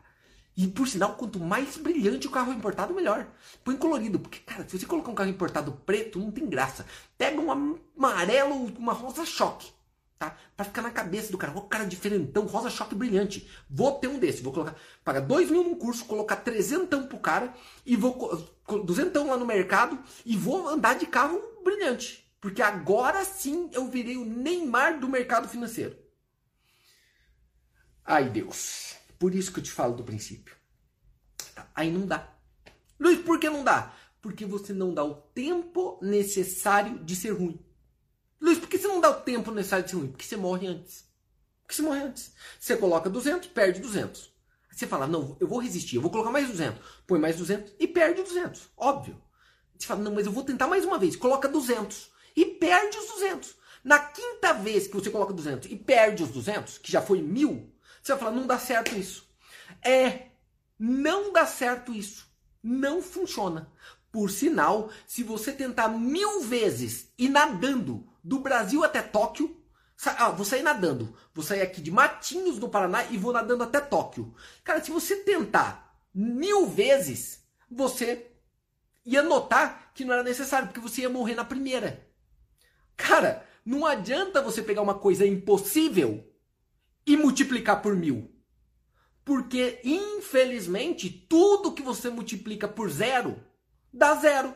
E por sinal, quanto mais brilhante o carro importado, melhor. Põe colorido, porque, cara, se você colocar um carro importado preto, não tem graça. Pega um amarelo, uma rosa choque, tá? Pra ficar na cabeça do cara. Ó, cara diferentão, rosa choque brilhante. Vou ter um desse. Vou colocar, pagar dois mil num curso, colocar trezentão pro cara e vou, duzentão lá no mercado e vou andar de carro brilhante. Porque agora sim eu virei o Neymar do mercado financeiro. Ai, Deus. Por isso que eu te falo do princípio. Aí não dá. Luiz, por que não dá? Porque você não dá o tempo necessário de ser ruim. Luiz, por que você não dá o tempo necessário de ser ruim? Porque você morre antes. Porque você morre antes. Você coloca 200, perde 200. Aí você fala, não, eu vou resistir, eu vou colocar mais 200. Põe mais 200 e perde 200. Óbvio. Você fala, não, mas eu vou tentar mais uma vez. Coloca 200 e perde os 200. Na quinta vez que você coloca 200 e perde os 200, que já foi mil, você vai falar, não dá certo isso. É, não dá certo isso. Não funciona. Por sinal, se você tentar mil vezes ir nadando do Brasil até Tóquio, ah, vou sair nadando. Vou sair aqui de Matinhos do Paraná e vou nadando até Tóquio. Cara, se você tentar mil vezes, você ia notar que não era necessário, porque você ia morrer na primeira. Cara, não adianta você pegar uma coisa impossível e multiplicar por mil. Porque, infelizmente, tudo que você multiplica por zero dá zero.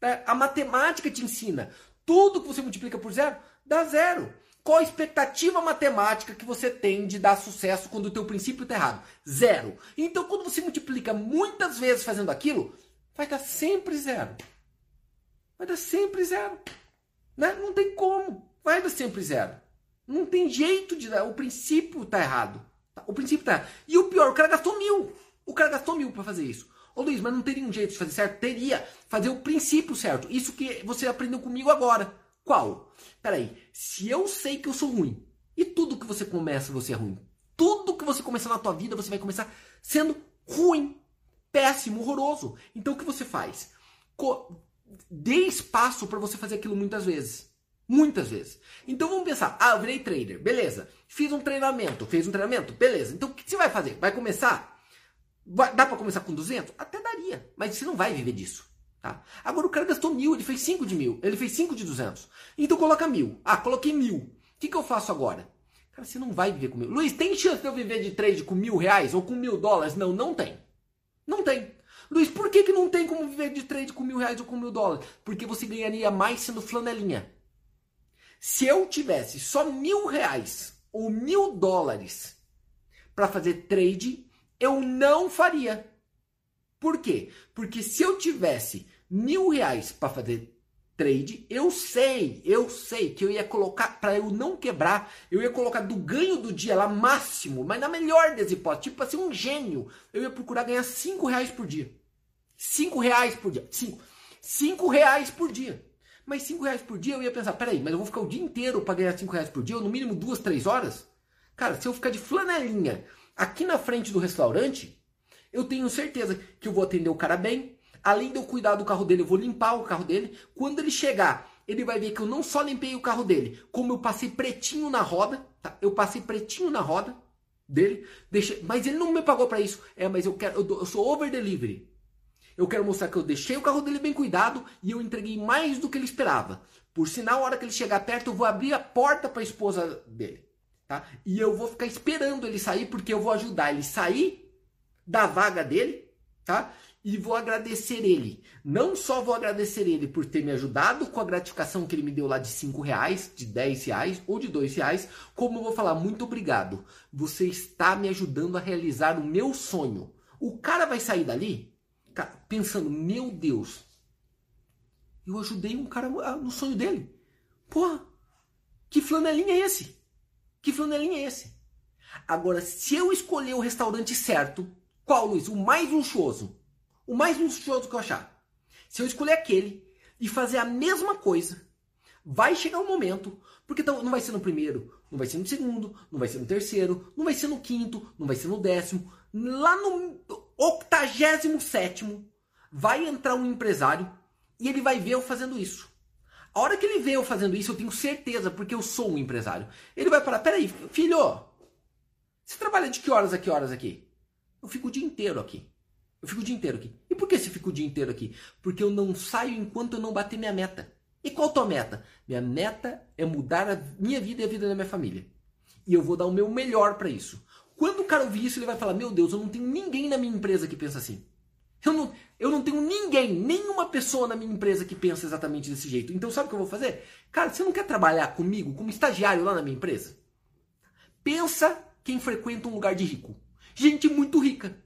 É, a matemática te ensina. Tudo que você multiplica por zero dá zero. Qual a expectativa matemática que você tem de dar sucesso quando o teu princípio está errado? Zero. Então, quando você multiplica muitas vezes fazendo aquilo, vai dar sempre zero. Vai dar sempre zero. Né? Não tem como. Vai dar sempre zero. Não tem jeito de dar. O princípio tá errado. O princípio tá errado. E o pior, o cara gastou mil. O cara gastou mil para fazer isso. Ô Luiz, mas não teria um jeito de fazer certo? Teria. Fazer o princípio certo. Isso que você aprendeu comigo agora. Qual? Peraí. Se eu sei que eu sou ruim, e tudo que você começa, você é ruim. Tudo que você começar na tua vida, você vai começar sendo ruim. Péssimo, horroroso. Então o que você faz? Co dê espaço para você fazer aquilo muitas vezes. Muitas vezes. Então vamos pensar, ah, eu virei trader, beleza. Fiz um treinamento, fez um treinamento, beleza. Então o que você vai fazer? Vai começar? Vai, dá para começar com 200? Até daria, mas você não vai viver disso. Tá? Agora o cara gastou mil, ele fez 5 de mil, ele fez 5 de 200. Então coloca mil. Ah, coloquei mil. O que, que eu faço agora? Cara, você não vai viver com mil. Luiz, tem chance de eu viver de trade com mil reais ou com mil dólares? Não, não tem. Não tem. Luiz, por que, que não tem como viver de trade com mil reais ou com mil dólares? Porque você ganharia mais sendo flanelinha. Se eu tivesse só mil reais ou mil dólares para fazer trade, eu não faria. Por quê? Porque se eu tivesse mil reais para fazer trade, eu sei, eu sei que eu ia colocar, para eu não quebrar, eu ia colocar do ganho do dia lá máximo, mas na melhor das hipóteses, tipo assim, um gênio, eu ia procurar ganhar cinco reais por dia. cinco reais por dia. cinco cinco reais por dia. Mas 5 reais por dia eu ia pensar, peraí, mas eu vou ficar o dia inteiro para ganhar 5 reais por dia, ou no mínimo 2, 3 horas? Cara, se eu ficar de flanelinha aqui na frente do restaurante, eu tenho certeza que eu vou atender o cara bem. Além de eu cuidar do carro dele, eu vou limpar o carro dele. Quando ele chegar, ele vai ver que eu não só limpei o carro dele, como eu passei pretinho na roda. Tá? Eu passei pretinho na roda dele. Deixei, mas ele não me pagou para isso. É, mas eu quero, eu, eu sou over delivery. Eu quero mostrar que eu deixei o carro dele bem cuidado e eu entreguei mais do que ele esperava. Por sinal, a hora que ele chegar perto, eu vou abrir a porta para a esposa dele. Tá? E eu vou ficar esperando ele sair, porque eu vou ajudar ele sair da vaga dele, tá? E vou agradecer ele. Não só vou agradecer ele por ter me ajudado com a gratificação que ele me deu lá de 5 reais, de 10 reais ou de 2 reais, como eu vou falar, muito obrigado. Você está me ajudando a realizar o meu sonho. O cara vai sair dali pensando, meu Deus, eu ajudei um cara no sonho dele. Porra, que flanelinha é esse? Que flanelinha é esse? Agora, se eu escolher o restaurante certo, qual, Luiz? O mais luxuoso. O mais luxuoso que eu achar. Se eu escolher aquele e fazer a mesma coisa, vai chegar um momento, porque não vai ser no primeiro, não vai ser no segundo, não vai ser no terceiro, não vai ser no quinto, não vai ser no décimo, lá no octagésimo sétimo, vai entrar um empresário e ele vai ver eu fazendo isso. A hora que ele vê eu fazendo isso, eu tenho certeza, porque eu sou um empresário. Ele vai falar: peraí, filho, você trabalha de que horas a que horas aqui? Eu fico o dia inteiro aqui. Eu fico o dia inteiro aqui. E por que você fica o dia inteiro aqui? Porque eu não saio enquanto eu não bater minha meta. E qual a tua meta? Minha meta é mudar a minha vida e a vida da minha família. E eu vou dar o meu melhor para isso. Quando o cara ouvir isso, ele vai falar: Meu Deus, eu não tenho ninguém na minha empresa que pensa assim. Eu não, eu não tenho ninguém, nenhuma pessoa na minha empresa que pensa exatamente desse jeito. Então sabe o que eu vou fazer? Cara, você não quer trabalhar comigo como estagiário lá na minha empresa? Pensa quem frequenta um lugar de rico. Gente muito rica.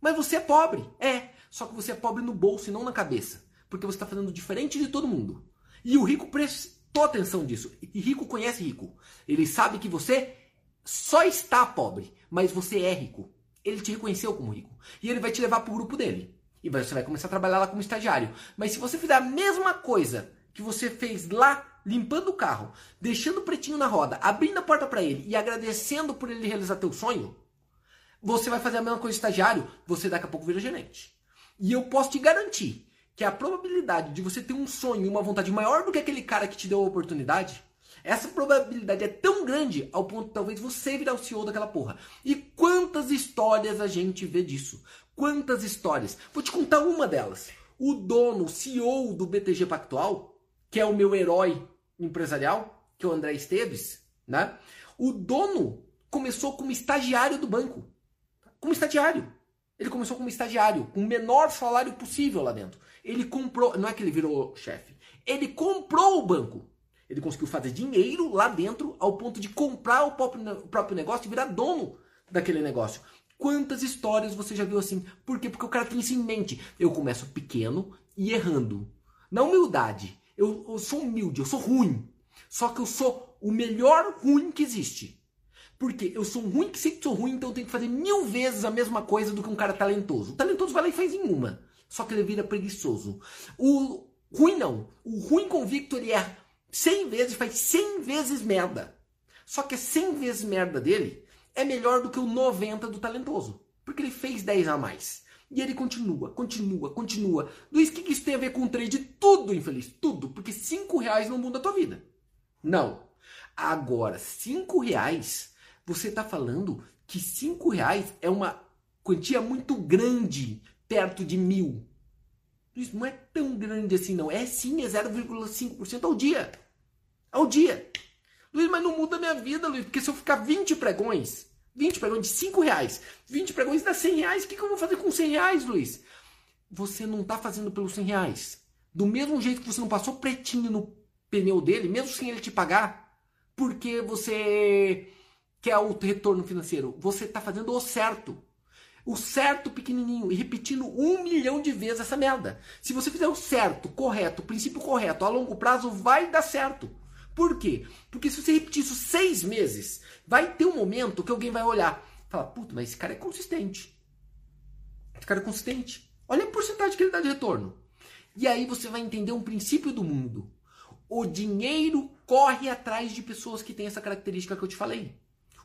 Mas você é pobre. É. Só que você é pobre no bolso e não na cabeça. Porque você está fazendo diferente de todo mundo. E o rico prestou atenção disso. E rico conhece rico. Ele sabe que você só está pobre, mas você é rico. Ele te reconheceu como rico. E ele vai te levar para o grupo dele. E você vai começar a trabalhar lá como estagiário. Mas se você fizer a mesma coisa que você fez lá, limpando o carro, deixando o pretinho na roda, abrindo a porta para ele e agradecendo por ele realizar teu sonho, você vai fazer a mesma coisa estagiário, você daqui a pouco vira gerente. E eu posso te garantir que a probabilidade de você ter um sonho e uma vontade maior do que aquele cara que te deu a oportunidade, essa probabilidade é tão grande ao ponto de talvez você virar o CEO daquela porra. E quantas histórias a gente vê disso? Quantas histórias? Vou te contar uma delas. O dono, o CEO do BTG Pactual, que é o meu herói empresarial, que é o André Esteves, né? O dono começou como estagiário do banco. Como estagiário. Ele começou como estagiário, com o menor salário possível lá dentro. Ele comprou, não é que ele virou chefe, ele comprou o banco. Ele conseguiu fazer dinheiro lá dentro ao ponto de comprar o próprio negócio e virar dono daquele negócio. Quantas histórias você já viu assim? Por quê? Porque o cara tem isso em mente. Eu começo pequeno e errando. Na humildade. Eu, eu sou humilde, eu sou ruim. Só que eu sou o melhor ruim que existe. Porque eu sou ruim que sei que sou ruim, então eu tenho que fazer mil vezes a mesma coisa do que um cara talentoso. O talentoso vai lá e faz em uma. Só que ele vira preguiçoso. O ruim não. O ruim convicto ele erra 100 vezes, faz 100 vezes merda. Só que 100 vezes merda dele é melhor do que o 90 do talentoso. Porque ele fez 10 a mais. E ele continua, continua, continua. Luiz, o que isso tem a ver com trade? Tudo, infeliz, tudo. Porque 5 reais não muda a tua vida. Não. Agora, 5 reais, você está falando que 5 reais é uma quantia muito grande perto de mil. Isso não é tão grande assim, não. É sim, é 0,5% ao dia. Ao dia. Luiz, mas não muda a minha vida, Luiz, porque se eu ficar 20 pregões, 20 pregões de 5 reais, 20 pregões dá 100 reais, o que, que eu vou fazer com 100 reais, Luiz? Você não está fazendo pelos 100 reais. Do mesmo jeito que você não passou pretinho no pneu dele, mesmo sem ele te pagar, porque você quer o retorno financeiro. Você está fazendo o certo o certo pequenininho e repetindo um milhão de vezes essa merda. Se você fizer o certo, correto, o princípio correto, a longo prazo vai dar certo. Por quê? Porque se você repetir isso seis meses, vai ter um momento que alguém vai olhar falar, puta, mas esse cara é consistente. Esse cara é consistente. Olha a porcentagem que ele dá de retorno. E aí você vai entender um princípio do mundo. O dinheiro corre atrás de pessoas que têm essa característica que eu te falei.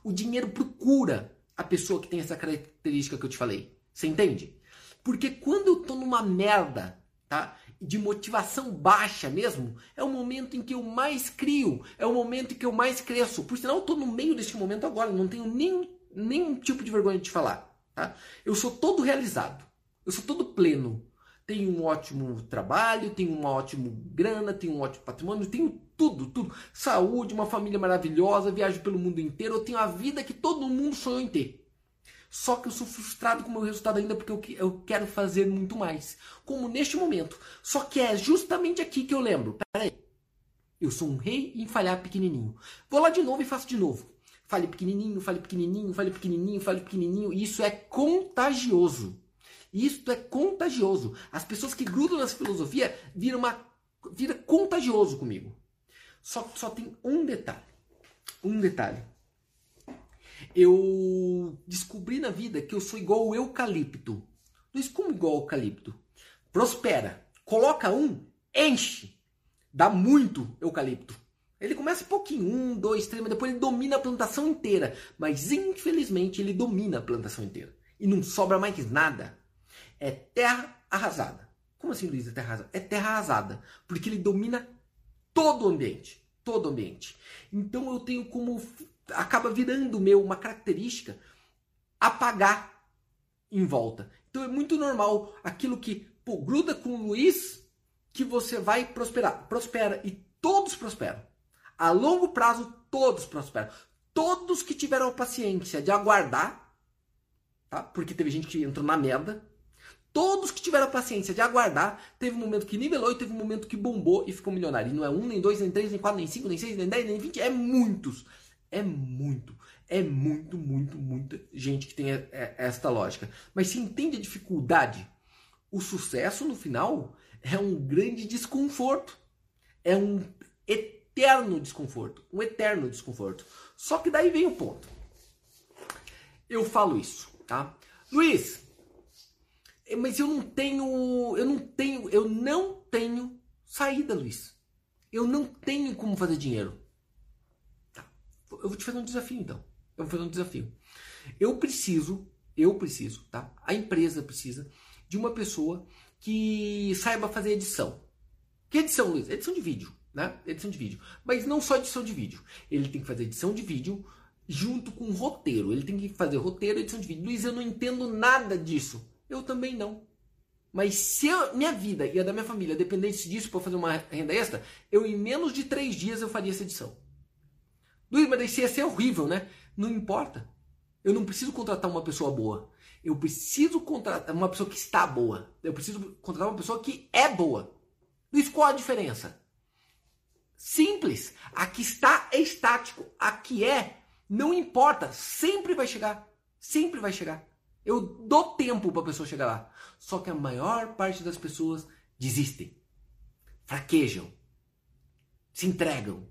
O dinheiro procura a pessoa que tem essa característica que eu te falei. Você entende? Porque quando eu tô numa merda, tá? De motivação baixa mesmo, é o momento em que eu mais crio, é o momento em que eu mais cresço. Por sinal, eu tô no meio deste momento agora, não tenho nem, nenhum tipo de vergonha de te falar, tá? Eu sou todo realizado, eu sou todo pleno. Tenho um ótimo trabalho, tenho uma ótima grana, tenho um ótimo patrimônio, tenho tudo, tudo. Saúde, uma família maravilhosa, viajo pelo mundo inteiro, eu tenho a vida que todo mundo sonhou em ter. Só que eu sou frustrado com o meu resultado ainda porque eu, eu quero fazer muito mais. Como neste momento. Só que é justamente aqui que eu lembro. Peraí. Eu sou um rei em falhar pequenininho. Vou lá de novo e faço de novo. Fale pequenininho, fale pequenininho, fale pequenininho, fale pequenininho. E isso é contagioso. Isso é contagioso. As pessoas que grudam nessa filosofia viram uma vira contagioso comigo. Só só tem um detalhe. Um detalhe. Eu descobri na vida que eu sou igual ao eucalipto. Luiz, como igual ao eucalipto? Prospera. Coloca um, enche. Dá muito eucalipto. Ele começa pouquinho, um, dois, três, mas depois ele domina a plantação inteira. Mas infelizmente ele domina a plantação inteira. E não sobra mais nada. É terra arrasada. Como assim, Luiz, é terra arrasada? É terra arrasada. Porque ele domina todo o ambiente. Todo o ambiente. Então eu tenho como. Acaba virando meu uma característica apagar em volta. Então é muito normal aquilo que pô, gruda com o Luiz que você vai prosperar. Prospera. E todos prosperam. A longo prazo, todos prosperam. Todos que tiveram a paciência de aguardar, tá? Porque teve gente que entrou na merda. Todos que tiveram a paciência de aguardar, teve um momento que nivelou e teve um momento que bombou e ficou milionário. E não é um, nem dois, nem três, nem quatro, nem cinco, nem seis, nem dez, nem vinte. É muitos. É muito. É muito, muito, muita gente que tem esta lógica. Mas se entende a dificuldade, o sucesso no final é um grande desconforto. É um eterno desconforto. Um eterno desconforto. Só que daí vem o ponto. Eu falo isso, tá? Luiz, mas eu não tenho, eu não tenho, eu não tenho saída, Luiz. Eu não tenho como fazer dinheiro. Tá. Eu vou te fazer um desafio então. Eu vou fazer um desafio. Eu preciso, eu preciso, tá? A empresa precisa de uma pessoa que saiba fazer edição. Que edição, Luiz? Edição de vídeo né? Edição de vídeo. Mas não só edição de vídeo. Ele tem que fazer edição de vídeo junto com roteiro. Ele tem que fazer roteiro edição de vídeo. Luiz, eu não entendo nada disso. Eu também não. Mas se eu, minha vida e a da minha família dependesse disso para fazer uma renda extra, eu em menos de três dias eu faria essa edição. Luiz, mas isso ia ser horrível, né? Não importa. Eu não preciso contratar uma pessoa boa. Eu preciso contratar uma pessoa que está boa. Eu preciso contratar uma pessoa que é boa. Luiz, qual a diferença? Simples. Aqui está é estático. Aqui é, não importa. Sempre vai chegar. Sempre vai chegar. Eu dou tempo para a pessoa chegar lá. Só que a maior parte das pessoas desistem, fraquejam, se entregam.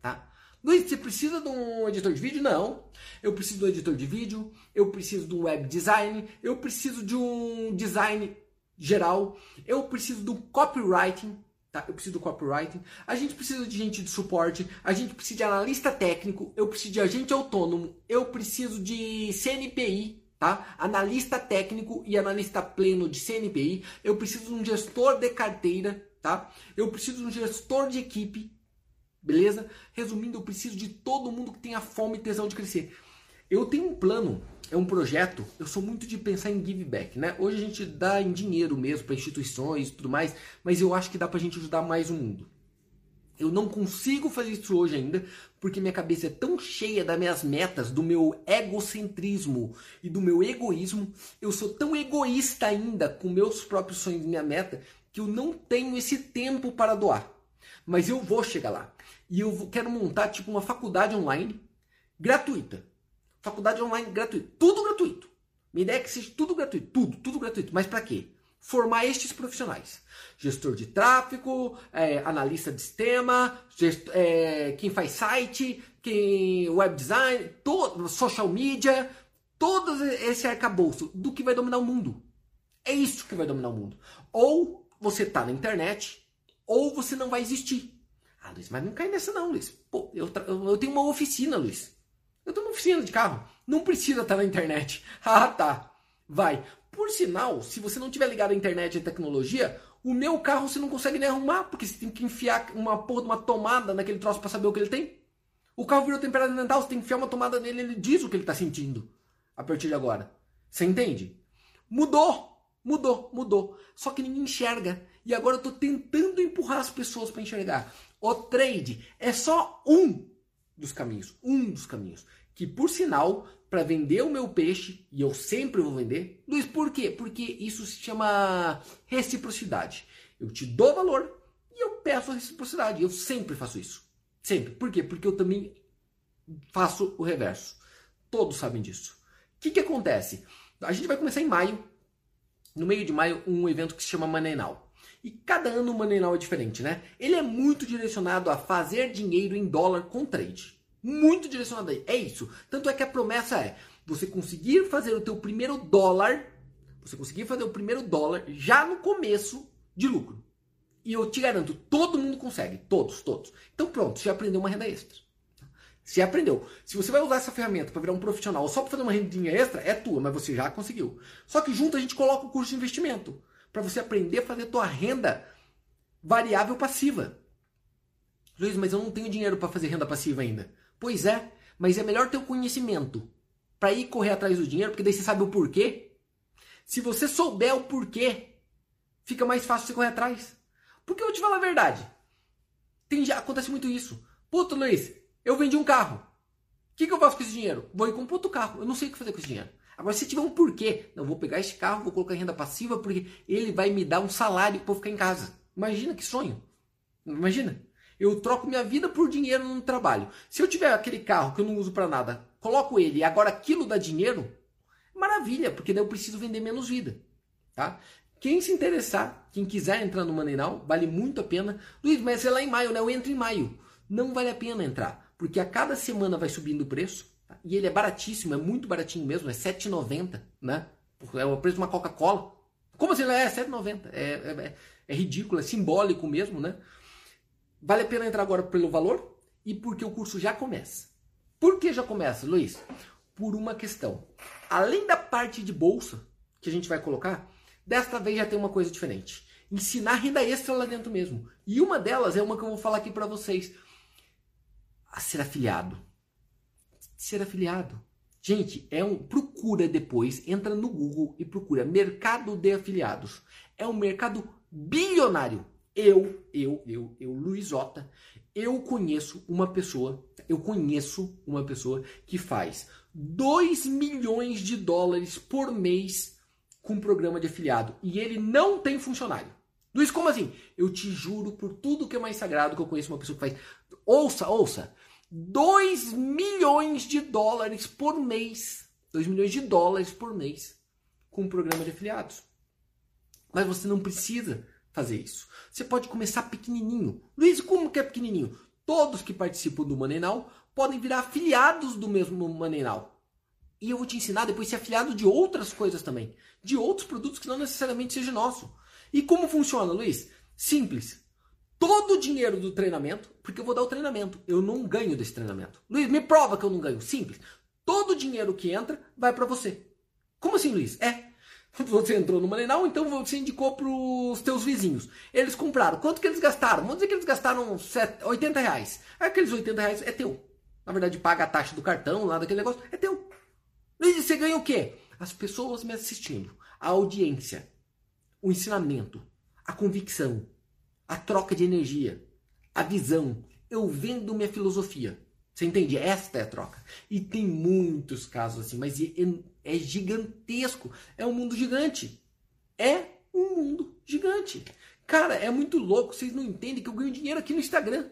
Tá? Luiz, você precisa de um editor de vídeo? Não. Eu preciso de um editor de vídeo, eu preciso de um web design, eu preciso de um design geral, eu preciso do copywriting, Tá? Eu preciso do copywriting. A gente precisa de gente de suporte. A gente precisa de analista técnico. Eu preciso de agente autônomo. Eu preciso de CNPI, tá? Analista técnico e analista pleno de CNPI. Eu preciso de um gestor de carteira, tá? Eu preciso de um gestor de equipe. Beleza? Resumindo, eu preciso de todo mundo que tenha fome e tesão de crescer. Eu tenho um plano é um projeto, eu sou muito de pensar em give back, né? Hoje a gente dá em dinheiro mesmo para instituições e tudo mais, mas eu acho que dá pra gente ajudar mais o mundo. Eu não consigo fazer isso hoje ainda, porque minha cabeça é tão cheia das minhas metas, do meu egocentrismo e do meu egoísmo. Eu sou tão egoísta ainda com meus próprios sonhos e minha meta, que eu não tenho esse tempo para doar. Mas eu vou chegar lá. E eu quero montar tipo uma faculdade online gratuita Faculdade online gratuita. Tudo gratuito. Minha ideia é que seja tudo gratuito. Tudo, tudo gratuito. Mas para quê? Formar estes profissionais. Gestor de tráfego, é, analista de sistema, é, quem faz site, quem web design, todo, social media, todo esse arcabouço do que vai dominar o mundo. É isso que vai dominar o mundo. Ou você tá na internet, ou você não vai existir. Ah, Luiz, mas não cai nessa não, Luiz. Pô, eu, eu tenho uma oficina, Luiz. Eu tenho uma oficina de carro. Não precisa estar na internet. Ah, tá. Vai. Por sinal, se você não tiver ligado à internet e tecnologia, o meu carro você não consegue nem arrumar, porque você tem que enfiar uma porra de uma tomada naquele troço para saber o que ele tem. O carro virou temperatura ambiental, você tem que enfiar uma tomada nele, ele diz o que ele está sentindo a partir de agora. Você entende? Mudou, mudou, mudou. Só que ninguém enxerga. E agora eu estou tentando empurrar as pessoas para enxergar. O trade é só um dos caminhos, um dos caminhos. Que por sinal, para vender o meu peixe, e eu sempre vou vender, Luiz, por quê? Porque isso se chama reciprocidade. Eu te dou valor e eu peço a reciprocidade. Eu sempre faço isso. Sempre. Por quê? Porque eu também faço o reverso. Todos sabem disso. O que, que acontece? A gente vai começar em maio. no meio de maio, um evento que se chama Manenal. E cada ano o Manenal é diferente, né? Ele é muito direcionado a fazer dinheiro em dólar com trade. Muito direcionado aí. É isso. Tanto é que a promessa é você conseguir fazer o teu primeiro dólar, você conseguir fazer o primeiro dólar já no começo de lucro. E eu te garanto, todo mundo consegue. Todos, todos. Então pronto, você aprendeu uma renda extra. Você aprendeu. Se você vai usar essa ferramenta para virar um profissional só para fazer uma rendinha extra, é tua, mas você já conseguiu. Só que junto a gente coloca o curso de investimento para você aprender a fazer tua renda variável passiva. Luiz, mas eu não tenho dinheiro para fazer renda passiva ainda. Pois é, mas é melhor ter o conhecimento para ir correr atrás do dinheiro, porque daí você sabe o porquê. Se você souber o porquê, fica mais fácil você correr atrás. Porque eu te falar a verdade. Tem, acontece muito isso. Puta, Luiz, eu vendi um carro. O que, que eu faço com esse dinheiro? Vou ir comprar outro carro. Eu não sei o que fazer com esse dinheiro. Agora, se tiver um porquê, não vou pegar esse carro, vou colocar em renda passiva porque ele vai me dar um salário para eu ficar em casa. Imagina que sonho. Imagina. Eu troco minha vida por dinheiro no trabalho. Se eu tiver aquele carro que eu não uso para nada, coloco ele e agora aquilo dá dinheiro, maravilha, porque daí eu preciso vender menos vida. Tá? Quem se interessar, quem quiser entrar no Maneiral, vale muito a pena. Luiz, mas é lá em maio, né? Eu entro em maio. Não vale a pena entrar, porque a cada semana vai subindo o preço. E ele é baratíssimo, é muito baratinho mesmo, é R$ 7,90, né? É o preço de uma Coca-Cola. Como assim? É R$ 7,90. É, é, é ridículo, é simbólico mesmo, né? Vale a pena entrar agora pelo valor e porque o curso já começa. Por que já começa, Luiz? Por uma questão. Além da parte de bolsa que a gente vai colocar, desta vez já tem uma coisa diferente. Ensinar renda extra lá dentro mesmo. E uma delas é uma que eu vou falar aqui para vocês. A ser afiliado ser afiliado. Gente, é um procura depois, entra no Google e procura mercado de afiliados. É um mercado bilionário. Eu, eu, eu, eu, Luiz Ota, eu conheço uma pessoa, eu conheço uma pessoa que faz 2 milhões de dólares por mês com programa de afiliado e ele não tem funcionário. Luiz, como assim? Eu te juro por tudo que é mais sagrado que eu conheço uma pessoa que faz. Ouça, ouça. 2 milhões de dólares por mês. 2 milhões de dólares por mês com um programa de afiliados. Mas você não precisa fazer isso. Você pode começar pequenininho. Luiz, como que é pequenininho? Todos que participam do Manenal podem virar afiliados do mesmo Manenal. E eu vou te ensinar depois a ser afiliado de outras coisas também. De outros produtos que não necessariamente seja nosso. E como funciona, Luiz? Simples todo o dinheiro do treinamento, porque eu vou dar o treinamento. Eu não ganho desse treinamento. Luiz, me prova que eu não ganho. Simples. Todo o dinheiro que entra vai para você. Como assim, Luiz? É. Você entrou no Manenal, então você indicou para os teus vizinhos. Eles compraram. Quanto que eles gastaram? Vamos dizer que eles gastaram 80 reais. Aqueles 80 reais é teu. Na verdade, paga a taxa do cartão lá daquele negócio. É teu. Luiz, você ganha o quê? As pessoas me assistindo. A audiência. O ensinamento. A convicção a troca de energia, a visão. Eu vendo minha filosofia. Você entende? Esta é a troca. E tem muitos casos assim, mas é, gigantesco. É um mundo gigante. É um mundo gigante. Cara, é muito louco. Vocês não entendem que eu ganho dinheiro aqui no Instagram.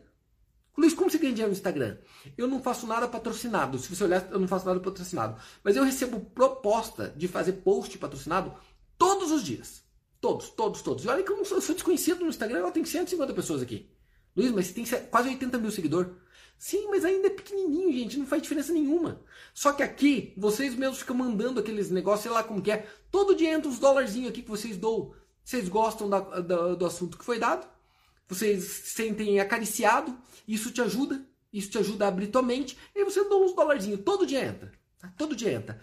Luiz, como você ganha dinheiro no Instagram? Eu não faço nada patrocinado. Se você olhar, eu não faço nada patrocinado. Mas eu recebo proposta de fazer post patrocinado todos os dias. Todos, todos, todos. E olha que eu, sou, eu sou desconhecido no Instagram, eu tenho 150 pessoas aqui. Luiz, mas você tem quase 80 mil seguidores. Sim, mas ainda é pequenininho, gente, não faz diferença nenhuma. Só que aqui, vocês mesmos ficam mandando aqueles negócios, sei lá como que é. Todo dia entra uns dólarzinhos aqui que vocês dão. Vocês gostam da, da, do assunto que foi dado. Vocês se sentem acariciado. Isso te ajuda. Isso te ajuda a abrir tua mente. E você dá uns dólarzinhos. Todo dia entra. Tá? Todo dia entra.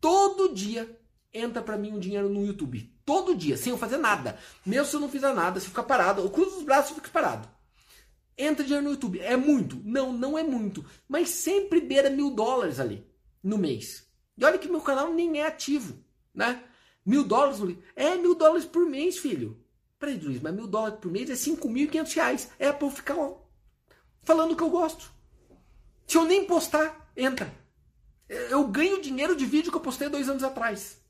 Todo dia entra para mim um dinheiro no YouTube. Todo dia, sem eu fazer nada. Mesmo se eu não fizer nada, se eu ficar parado, eu cruzo os braços e fico parado. Entra dinheiro no YouTube. É muito? Não, não é muito. Mas sempre beira mil dólares ali no mês. E olha que meu canal nem é ativo, né? Mil dólares, é mil dólares por mês, filho. Peraí, Luiz, mas mil dólares por mês é cinco mil e quinhentos reais. É pra eu ficar falando que eu gosto. Se eu nem postar, entra. Eu ganho dinheiro de vídeo que eu postei dois anos atrás.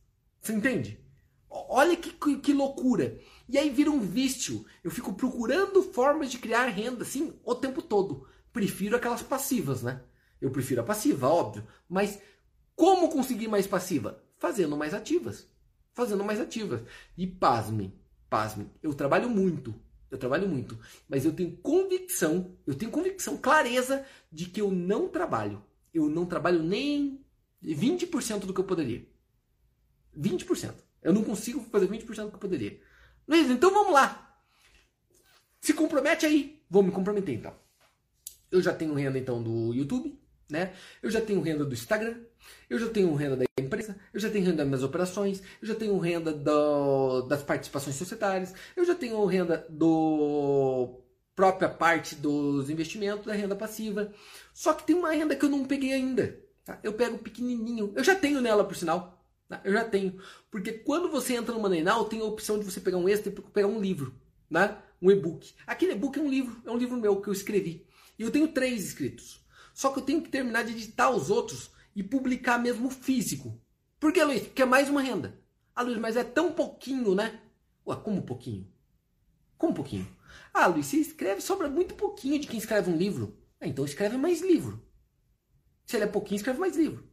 Você entende? Olha que, que, que, loucura. E aí vira um vício. Eu fico procurando formas de criar renda assim o tempo todo. Prefiro aquelas passivas, né? Eu prefiro a passiva, óbvio. Mas como conseguir mais passiva? Fazendo mais ativas. fazendo mais ativas. E pasme, pasme, eu trabalho muito, eu trabalho muito, mas eu tenho convicção, eu tenho convicção, clareza de que eu não trabalho. Eu não trabalho nem 20% do que eu poderia. 20%. Eu não consigo fazer 20% do que eu poderia. Luiz, então vamos lá. Se compromete aí. Vou me comprometer então. Eu já tenho renda então do YouTube, né? Eu já tenho renda do Instagram, eu já tenho renda da empresa, eu já tenho renda das minhas operações, eu já tenho renda do, das participações societárias, eu já tenho renda do própria parte dos investimentos, da renda passiva. Só que tem uma renda que eu não peguei ainda. Tá? Eu pego pequenininho. Eu já tenho nela, por sinal. Tá? Eu já tenho. Porque quando você entra no Money Now, tem a opção de você pegar um extra e pegar um livro. Né? Um e-book. Aquele e-book é um livro. É um livro meu que eu escrevi. E eu tenho três escritos. Só que eu tenho que terminar de editar os outros e publicar mesmo físico. Por que, Luiz? Porque é mais uma renda. Ah, Luiz, mas é tão pouquinho, né? Ué, como pouquinho? Como pouquinho? Ah, Luiz, você escreve, sobra muito pouquinho de quem escreve um livro. Ah, então escreve mais livro. Se ele é pouquinho, escreve mais livro.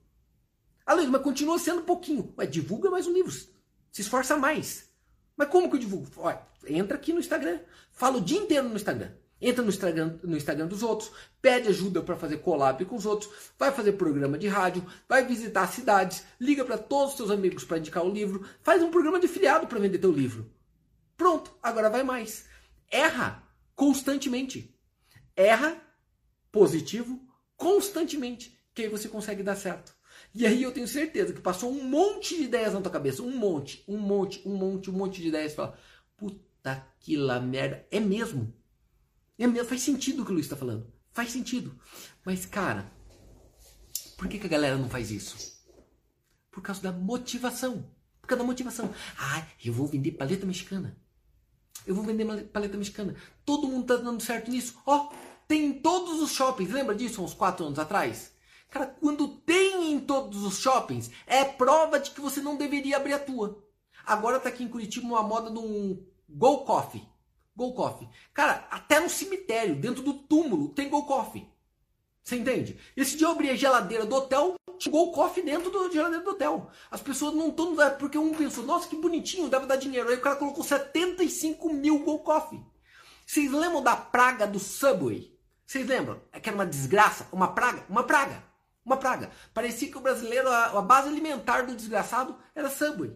Ah, mas continua sendo pouquinho. Ué, divulga mais um livro. Se esforça mais. Mas como que eu divulgo? Ué, entra aqui no Instagram. Fala o dia inteiro no Instagram. Entra no Instagram, no Instagram dos outros, pede ajuda para fazer collab com os outros, vai fazer programa de rádio, vai visitar cidades, liga para todos os seus amigos para indicar o livro, faz um programa de filiado para vender teu livro. Pronto, agora vai mais. Erra constantemente. Erra positivo constantemente, que aí você consegue dar certo. E aí eu tenho certeza que passou um monte de ideias na tua cabeça, um monte, um monte, um monte, um monte de ideias, fala, puta que la merda, é mesmo. É mesmo, faz sentido o que o Luiz está falando. Faz sentido. Mas, cara, por que, que a galera não faz isso? Por causa da motivação. Por causa da motivação. Ah, eu vou vender paleta mexicana. Eu vou vender paleta mexicana. Todo mundo tá dando certo nisso. Ó, oh, tem em todos os shoppings. Lembra disso uns 4 anos atrás? Cara, quando tem em todos os shoppings, é prova de que você não deveria abrir a tua. Agora tá aqui em Curitiba uma moda de um Go Coffee. Go Coffee. Cara, até no cemitério, dentro do túmulo, tem Go Coffee. Você entende? Esse dia eu abri a geladeira do hotel, tinha Go Coffee dentro da geladeira do hotel. As pessoas não estão. Porque um pensou, nossa, que bonitinho, deve dar dinheiro. Aí o cara colocou 75 mil Go Coffee. Vocês lembram da praga do Subway? Vocês lembram? É que era uma desgraça, uma praga, uma praga, uma praga. Parecia que o brasileiro, a, a base alimentar do desgraçado era Subway.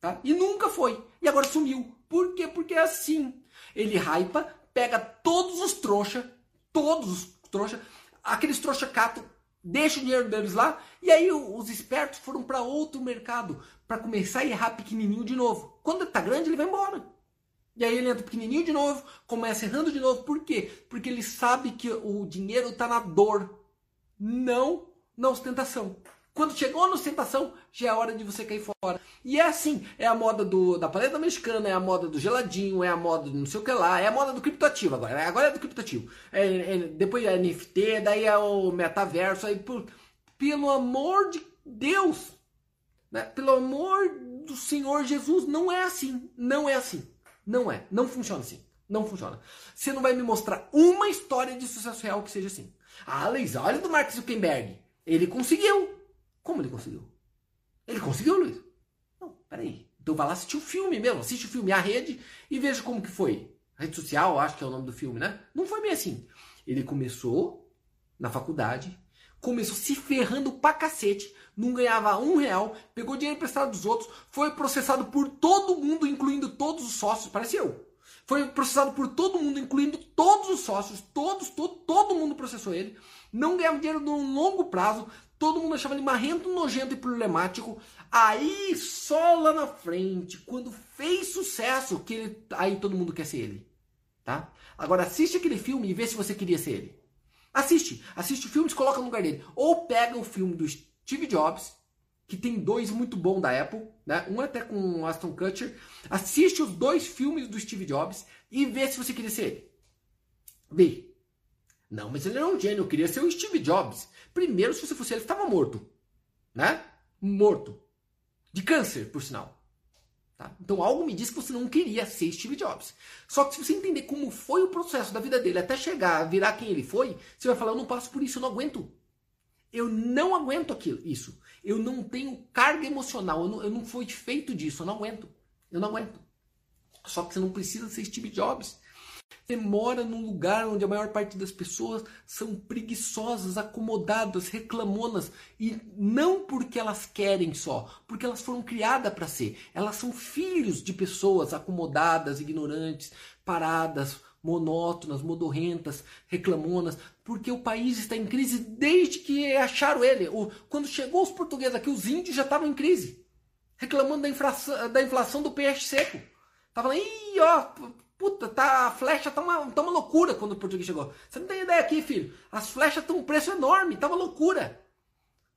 Tá? E nunca foi. E agora sumiu. Por quê? Porque é assim. Ele hypa, pega todos os trouxa, todos os trouxa, aqueles trouxa cato, deixa o dinheiro deles lá, e aí os espertos foram para outro mercado para começar a errar pequenininho de novo. Quando tá grande, ele vai embora. E aí ele entra pequenininho de novo, começa errando de novo. Por quê? Porque ele sabe que o dinheiro está na dor, não na ostentação. Quando chegou na ostentação, já é hora de você cair fora. E é assim, é a moda do, da paleta mexicana, é a moda do geladinho, é a moda do não sei o que lá, é a moda do criptoativo agora. Agora é do criptoativo. É, é, depois é NFT, daí é o metaverso. Aí, por, pelo amor de Deus, né? pelo amor do Senhor Jesus, não é assim. Não é assim. Não é. Não funciona assim. Não funciona. Você não vai me mostrar uma história de sucesso real que seja assim. Ah, Luiz, olha do Mark Zuckerberg. Ele conseguiu. Como ele conseguiu? Ele conseguiu, Luiz? Não, peraí. Então vai lá assistir o filme mesmo. Assiste o filme A Rede e veja como que foi. rede social, acho que é o nome do filme, né? Não foi bem assim. Ele começou na faculdade, começou se ferrando pra cacete, não ganhava um real, pegou dinheiro emprestado dos outros, foi processado por todo mundo, incluindo todos os sócios, parece eu. Foi processado por todo mundo, incluindo todos os sócios, todos, todo, todo mundo processou ele. Não ganhava dinheiro num longo prazo, todo mundo achava ele marrento, nojento e problemático. Aí, só lá na frente, quando fez sucesso, que ele, aí todo mundo quer ser ele. Tá? Agora assiste aquele filme e vê se você queria ser ele. Assiste, assiste o filme e se coloca no lugar dele. Ou pega o filme do Steve Jobs, que tem dois muito bons da Apple, né? Um até com Aston Kutcher. Assiste os dois filmes do Steve Jobs e vê se você queria ser ele. Vê. Não, mas ele era um gênio, queria ser o Steve Jobs. Primeiro, se você fosse ele, estava morto. Né? Morto. De câncer, por sinal. Tá? Então algo me diz que você não queria ser Steve Jobs. Só que se você entender como foi o processo da vida dele até chegar a virar quem ele foi, você vai falar, eu não passo por isso, eu não aguento. Eu não aguento aquilo, isso. Eu não tenho carga emocional. Eu não, eu não fui feito disso. Eu não aguento. Eu não aguento. Só que você não precisa ser Steve Jobs. Você mora num lugar onde a maior parte das pessoas são preguiçosas, acomodadas, reclamonas e não porque elas querem só, porque elas foram criadas para ser. Elas são filhos de pessoas acomodadas, ignorantes, paradas, monótonas, modorrentas, reclamonas, porque o país está em crise desde que acharam ele. Quando chegou os portugueses aqui, os índios já estavam em crise, reclamando da inflação, da inflação do peixe seco. Tava lá, ó, puta, tá, a flecha tá uma, tá uma loucura quando o português chegou. Você não tem ideia aqui, filho. As flechas estão um preço enorme, tá uma loucura.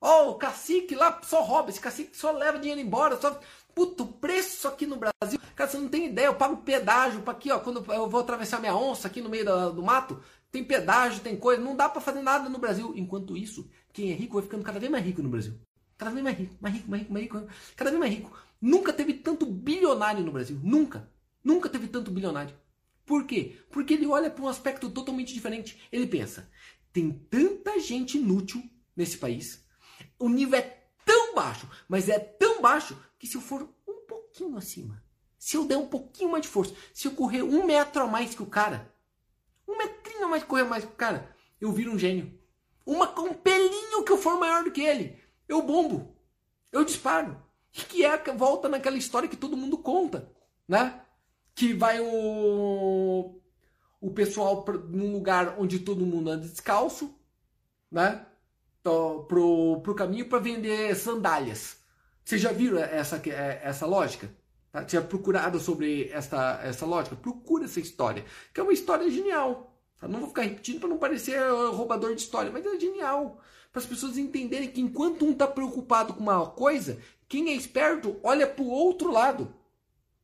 Ó, oh, o cacique lá só rouba, esse cacique só leva dinheiro embora, só Puta, o preço aqui no Brasil, cara, você não tem ideia. Eu pago pedágio para aqui, ó. Quando eu vou atravessar minha onça aqui no meio do, do mato, tem pedágio, tem coisa. Não dá para fazer nada no Brasil. Enquanto isso, quem é rico vai ficando cada vez mais rico no Brasil. Cada vez mais rico, mais rico, mais rico, mais rico. Cada vez mais rico. Nunca teve tanto bilionário no Brasil. Nunca. Nunca teve tanto bilionário. Por quê? Porque ele olha para um aspecto totalmente diferente. Ele pensa: tem tanta gente inútil nesse país. O nível é tão baixo, mas é tão baixo que se eu for um pouquinho acima, se eu der um pouquinho mais de força, se eu correr um metro a mais que o cara, um metrinho a mais correr mais que o cara, eu viro um gênio. Uma, um pelinho que eu for maior do que ele, eu bombo, eu disparo. E que é volta naquela história que todo mundo conta, né? Que vai o o pessoal pra, num lugar onde todo mundo anda descalço, né? Pro, pro caminho para vender sandálias. Vocês já viram essa, é, essa lógica? Tá? Tinha procurado sobre essa, essa lógica? Procura essa história, que é uma história genial. Tá? Não vou ficar repetindo para não parecer roubador de história, mas é genial. Para as pessoas entenderem que enquanto um está preocupado com uma coisa, quem é esperto olha para o outro lado.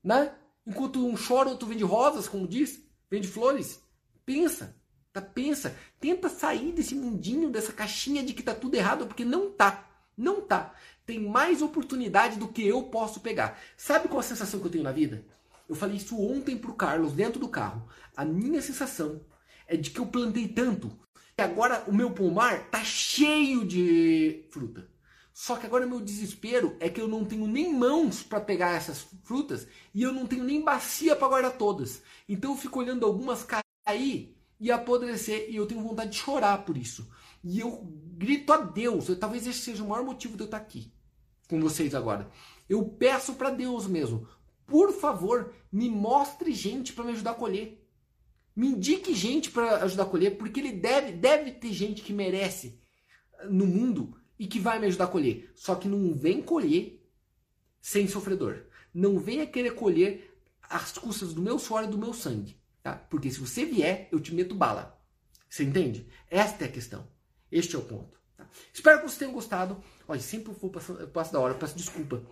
Né? Enquanto um chora, outro vende rosas, como diz, vende flores. Pensa, tá? pensa. Tenta sair desse mundinho, dessa caixinha de que tá tudo errado, porque não tá. Não tá tem mais oportunidade do que eu posso pegar. Sabe qual a sensação que eu tenho na vida? Eu falei isso ontem pro Carlos dentro do carro. A minha sensação é de que eu plantei tanto que agora o meu pomar tá cheio de fruta. Só que agora meu desespero é que eu não tenho nem mãos para pegar essas frutas e eu não tenho nem bacia para guardar todas. Então eu fico olhando algumas cair e apodrecer e eu tenho vontade de chorar por isso. E eu grito a Deus, eu, talvez esse seja o maior motivo de eu estar aqui com vocês agora. Eu peço para Deus mesmo, por favor, me mostre gente para me ajudar a colher. Me indique gente para ajudar a colher, porque ele deve, deve ter gente que merece no mundo e que vai me ajudar a colher. Só que não vem colher sem sofredor. Não venha querer colher as custas do meu suor e do meu sangue. Tá? Porque se você vier, eu te meto bala. Você entende? Esta é a questão. Este é o ponto. Tá? Espero que vocês tenham gostado. Olha, sempre vou passar, passo da hora, peço desculpa.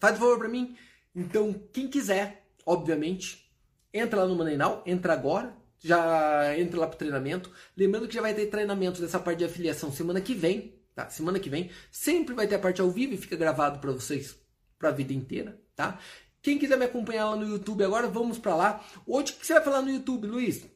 Faz um favor para mim. Então, quem quiser, obviamente, entra lá no Manenal, entra agora, já entra lá pro treinamento. Lembrando que já vai ter treinamento dessa parte de afiliação semana que vem, tá? Semana que vem. Sempre vai ter a parte ao vivo e fica gravado para vocês para a vida inteira, tá? Quem quiser me acompanhar lá no YouTube agora, vamos para lá. Hoje, o que você vai falar no YouTube, Luiz?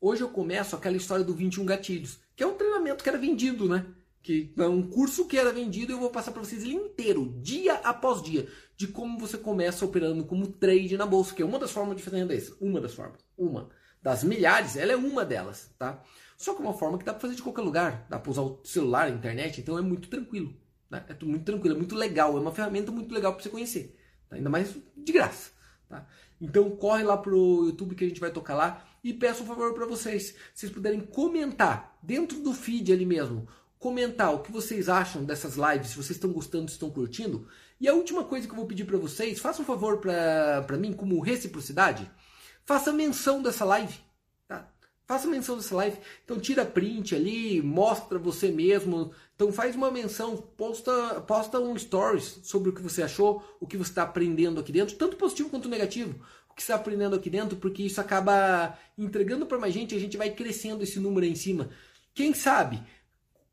Hoje eu começo aquela história do 21 gatilhos que é um treinamento que era vendido, né? Que é um curso que era vendido eu vou passar para vocês ele inteiro, dia após dia, de como você começa operando como trade na bolsa, que é uma das formas de fazer renda extra. Uma das formas. Uma. Das milhares, ela é uma delas, tá? Só que é uma forma que dá para fazer de qualquer lugar. Dá para usar o celular, a internet, então é muito tranquilo. Né? É muito tranquilo, é muito legal. É uma ferramenta muito legal para você conhecer. Tá? Ainda mais de graça. Tá? Então corre lá pro YouTube que a gente vai tocar lá e peço um favor para vocês, se vocês puderem comentar dentro do feed ali mesmo, comentar o que vocês acham dessas lives, se vocês estão gostando, se estão curtindo. E a última coisa que eu vou pedir para vocês, faça um favor para mim como reciprocidade, faça menção dessa live? Faça menção dessa live. Então tira print ali, mostra você mesmo. Então faz uma menção, posta, posta um stories sobre o que você achou, o que você está aprendendo aqui dentro, tanto positivo quanto negativo que está aprendendo aqui dentro, porque isso acaba entregando para mais gente a gente vai crescendo esse número aí em cima. Quem sabe,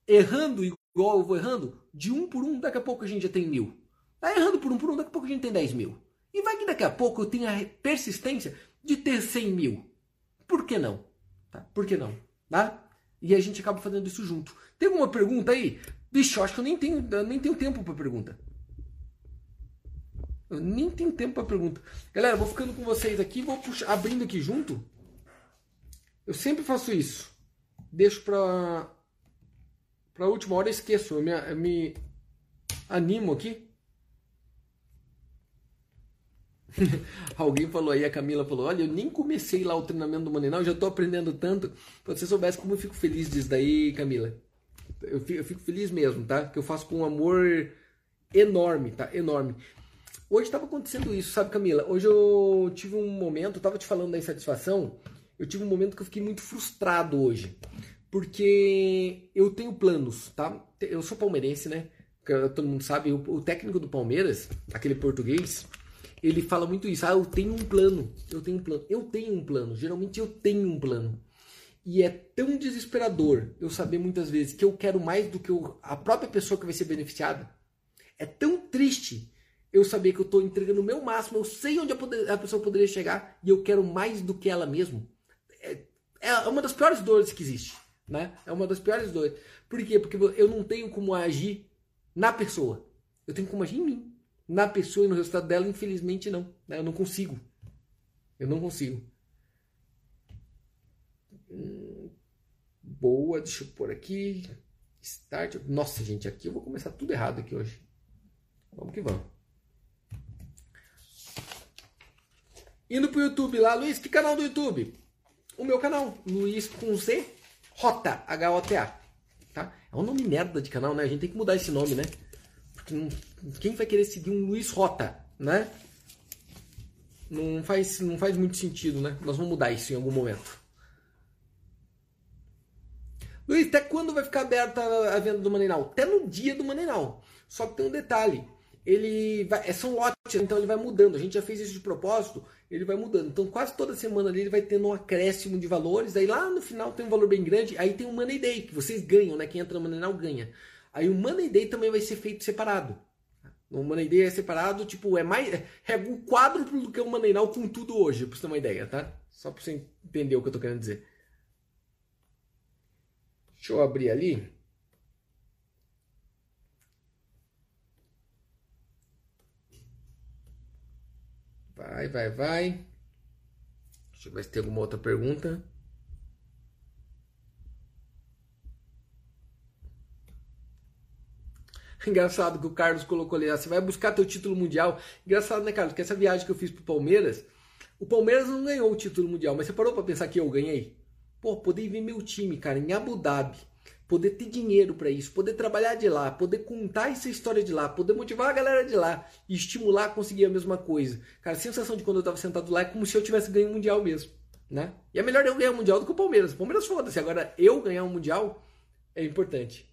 errando igual eu vou errando, de um por um, daqui a pouco a gente já tem mil. Tá errando por um por um, daqui a pouco a gente tem 10 mil. E vai que daqui a pouco eu tenha a persistência de ter 100 mil. Por que não? Tá? Por que não? Tá? E a gente acaba fazendo isso junto. Tem alguma pergunta aí? Bicho, eu acho que eu nem tenho, eu nem tenho tempo para pergunta. Eu nem tenho tempo para pergunta. Galera, vou ficando com vocês aqui, vou puxar, abrindo aqui junto. Eu sempre faço isso. Deixo para para última hora, eu esqueço. Eu me, eu me animo aqui. Alguém falou aí, a Camila falou: Olha, eu nem comecei lá o treinamento do Manenal, já estou aprendendo tanto. Se você soubesse como eu fico feliz disso daí, Camila. Eu fico, eu fico, feliz mesmo, tá? Que eu faço com um amor enorme, tá? Enorme. Hoje estava acontecendo isso, sabe, Camila? Hoje eu tive um momento, eu estava te falando da insatisfação, eu tive um momento que eu fiquei muito frustrado hoje. Porque eu tenho planos, tá? Eu sou palmeirense, né? Todo mundo sabe, o técnico do Palmeiras, aquele português, ele fala muito isso. Ah, eu tenho um plano. Eu tenho um plano. Eu tenho um plano. Geralmente eu tenho um plano. E é tão desesperador eu saber muitas vezes que eu quero mais do que a própria pessoa que vai ser beneficiada. É tão triste eu saber que eu estou entregando o meu máximo, eu sei onde a, poder, a, pessoa poderia chegar e eu quero mais do que ela mesma. É, é uma das piores dores que existe. Né? É uma das piores dores. Por quê? Porque eu não tenho como agir na pessoa. Eu tenho como agir em mim na pessoa e no resultado dela, infelizmente não. Né? Eu não consigo. Eu não consigo. Hum, boa, deixa eu pôr aqui. Start. Nossa, gente, aqui eu vou começar tudo errado aqui hoje. Vamos que vamos. Indo pro YouTube lá, Luiz, que canal do YouTube? O meu canal, Luiz com Z, Rota, H-O-T-A. Tá? É um nome merda de canal, né? A gente tem que mudar esse nome, né? Porque não quem vai querer seguir um Luiz Rota, né? Não faz, não faz muito sentido, né? Nós vamos mudar isso em algum momento. Luiz, até quando vai ficar aberta a venda do Manenal? Até no dia do Manenal. Só que tem um detalhe. Ele vai, é, são lotes, então ele vai mudando. A gente já fez isso de propósito, ele vai mudando. Então quase toda semana ali ele vai tendo um acréscimo de valores. Aí lá no final tem um valor bem grande. Aí tem o Money Day, que vocês ganham, né? Quem entra no Manenal ganha. Aí o Money Day também vai ser feito separado. O Money Day é separado, tipo, é mais. É o quádruplo do que o Money Now com tudo hoje, pra você ter uma ideia, tá? Só pra você entender o que eu tô querendo dizer. Deixa eu abrir ali. Vai, vai, vai. Deixa eu ver se tem alguma outra pergunta. Engraçado que o Carlos colocou ali, ah, você vai buscar teu título mundial. Engraçado, né, Carlos? Que essa viagem que eu fiz pro Palmeiras, o Palmeiras não ganhou o título mundial, mas você parou para pensar que eu ganhei? Pô, poder ver meu time, cara, em Abu Dhabi, poder ter dinheiro para isso, poder trabalhar de lá, poder contar essa história de lá, poder motivar a galera de lá e estimular a conseguir a mesma coisa. Cara, a sensação de quando eu tava sentado lá é como se eu tivesse ganho o mundial mesmo, né? E é melhor eu ganhar o mundial do que o Palmeiras. O Palmeiras foda-se, agora eu ganhar o mundial é importante.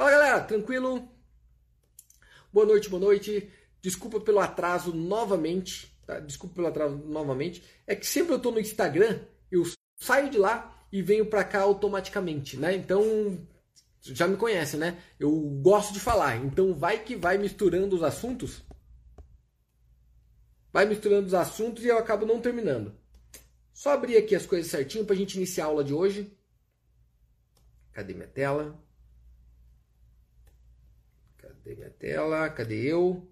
Fala galera, tranquilo? Boa noite, boa noite. Desculpa pelo atraso novamente, tá? Desculpa pelo atraso novamente. É que sempre eu estou no Instagram, eu saio de lá e venho para cá automaticamente, né? Então já me conhece, né? Eu gosto de falar, então vai que vai misturando os assuntos. Vai misturando os assuntos e eu acabo não terminando. Só abrir aqui as coisas certinho para a gente iniciar a aula de hoje. Cadê minha tela? Cadê minha tela? Cadê eu?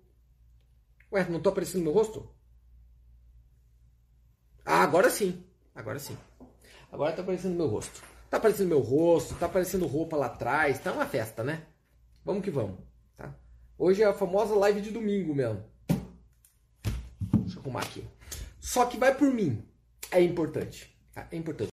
Ué, não tô aparecendo meu rosto? Ah, agora sim. Agora sim. Agora tá aparecendo meu rosto. Tá aparecendo meu rosto, tá aparecendo roupa lá atrás. Tá uma festa, né? Vamos que vamos. Tá? Hoje é a famosa live de domingo mesmo. Deixa eu arrumar aqui. Só que vai por mim. É importante. Tá? É importante.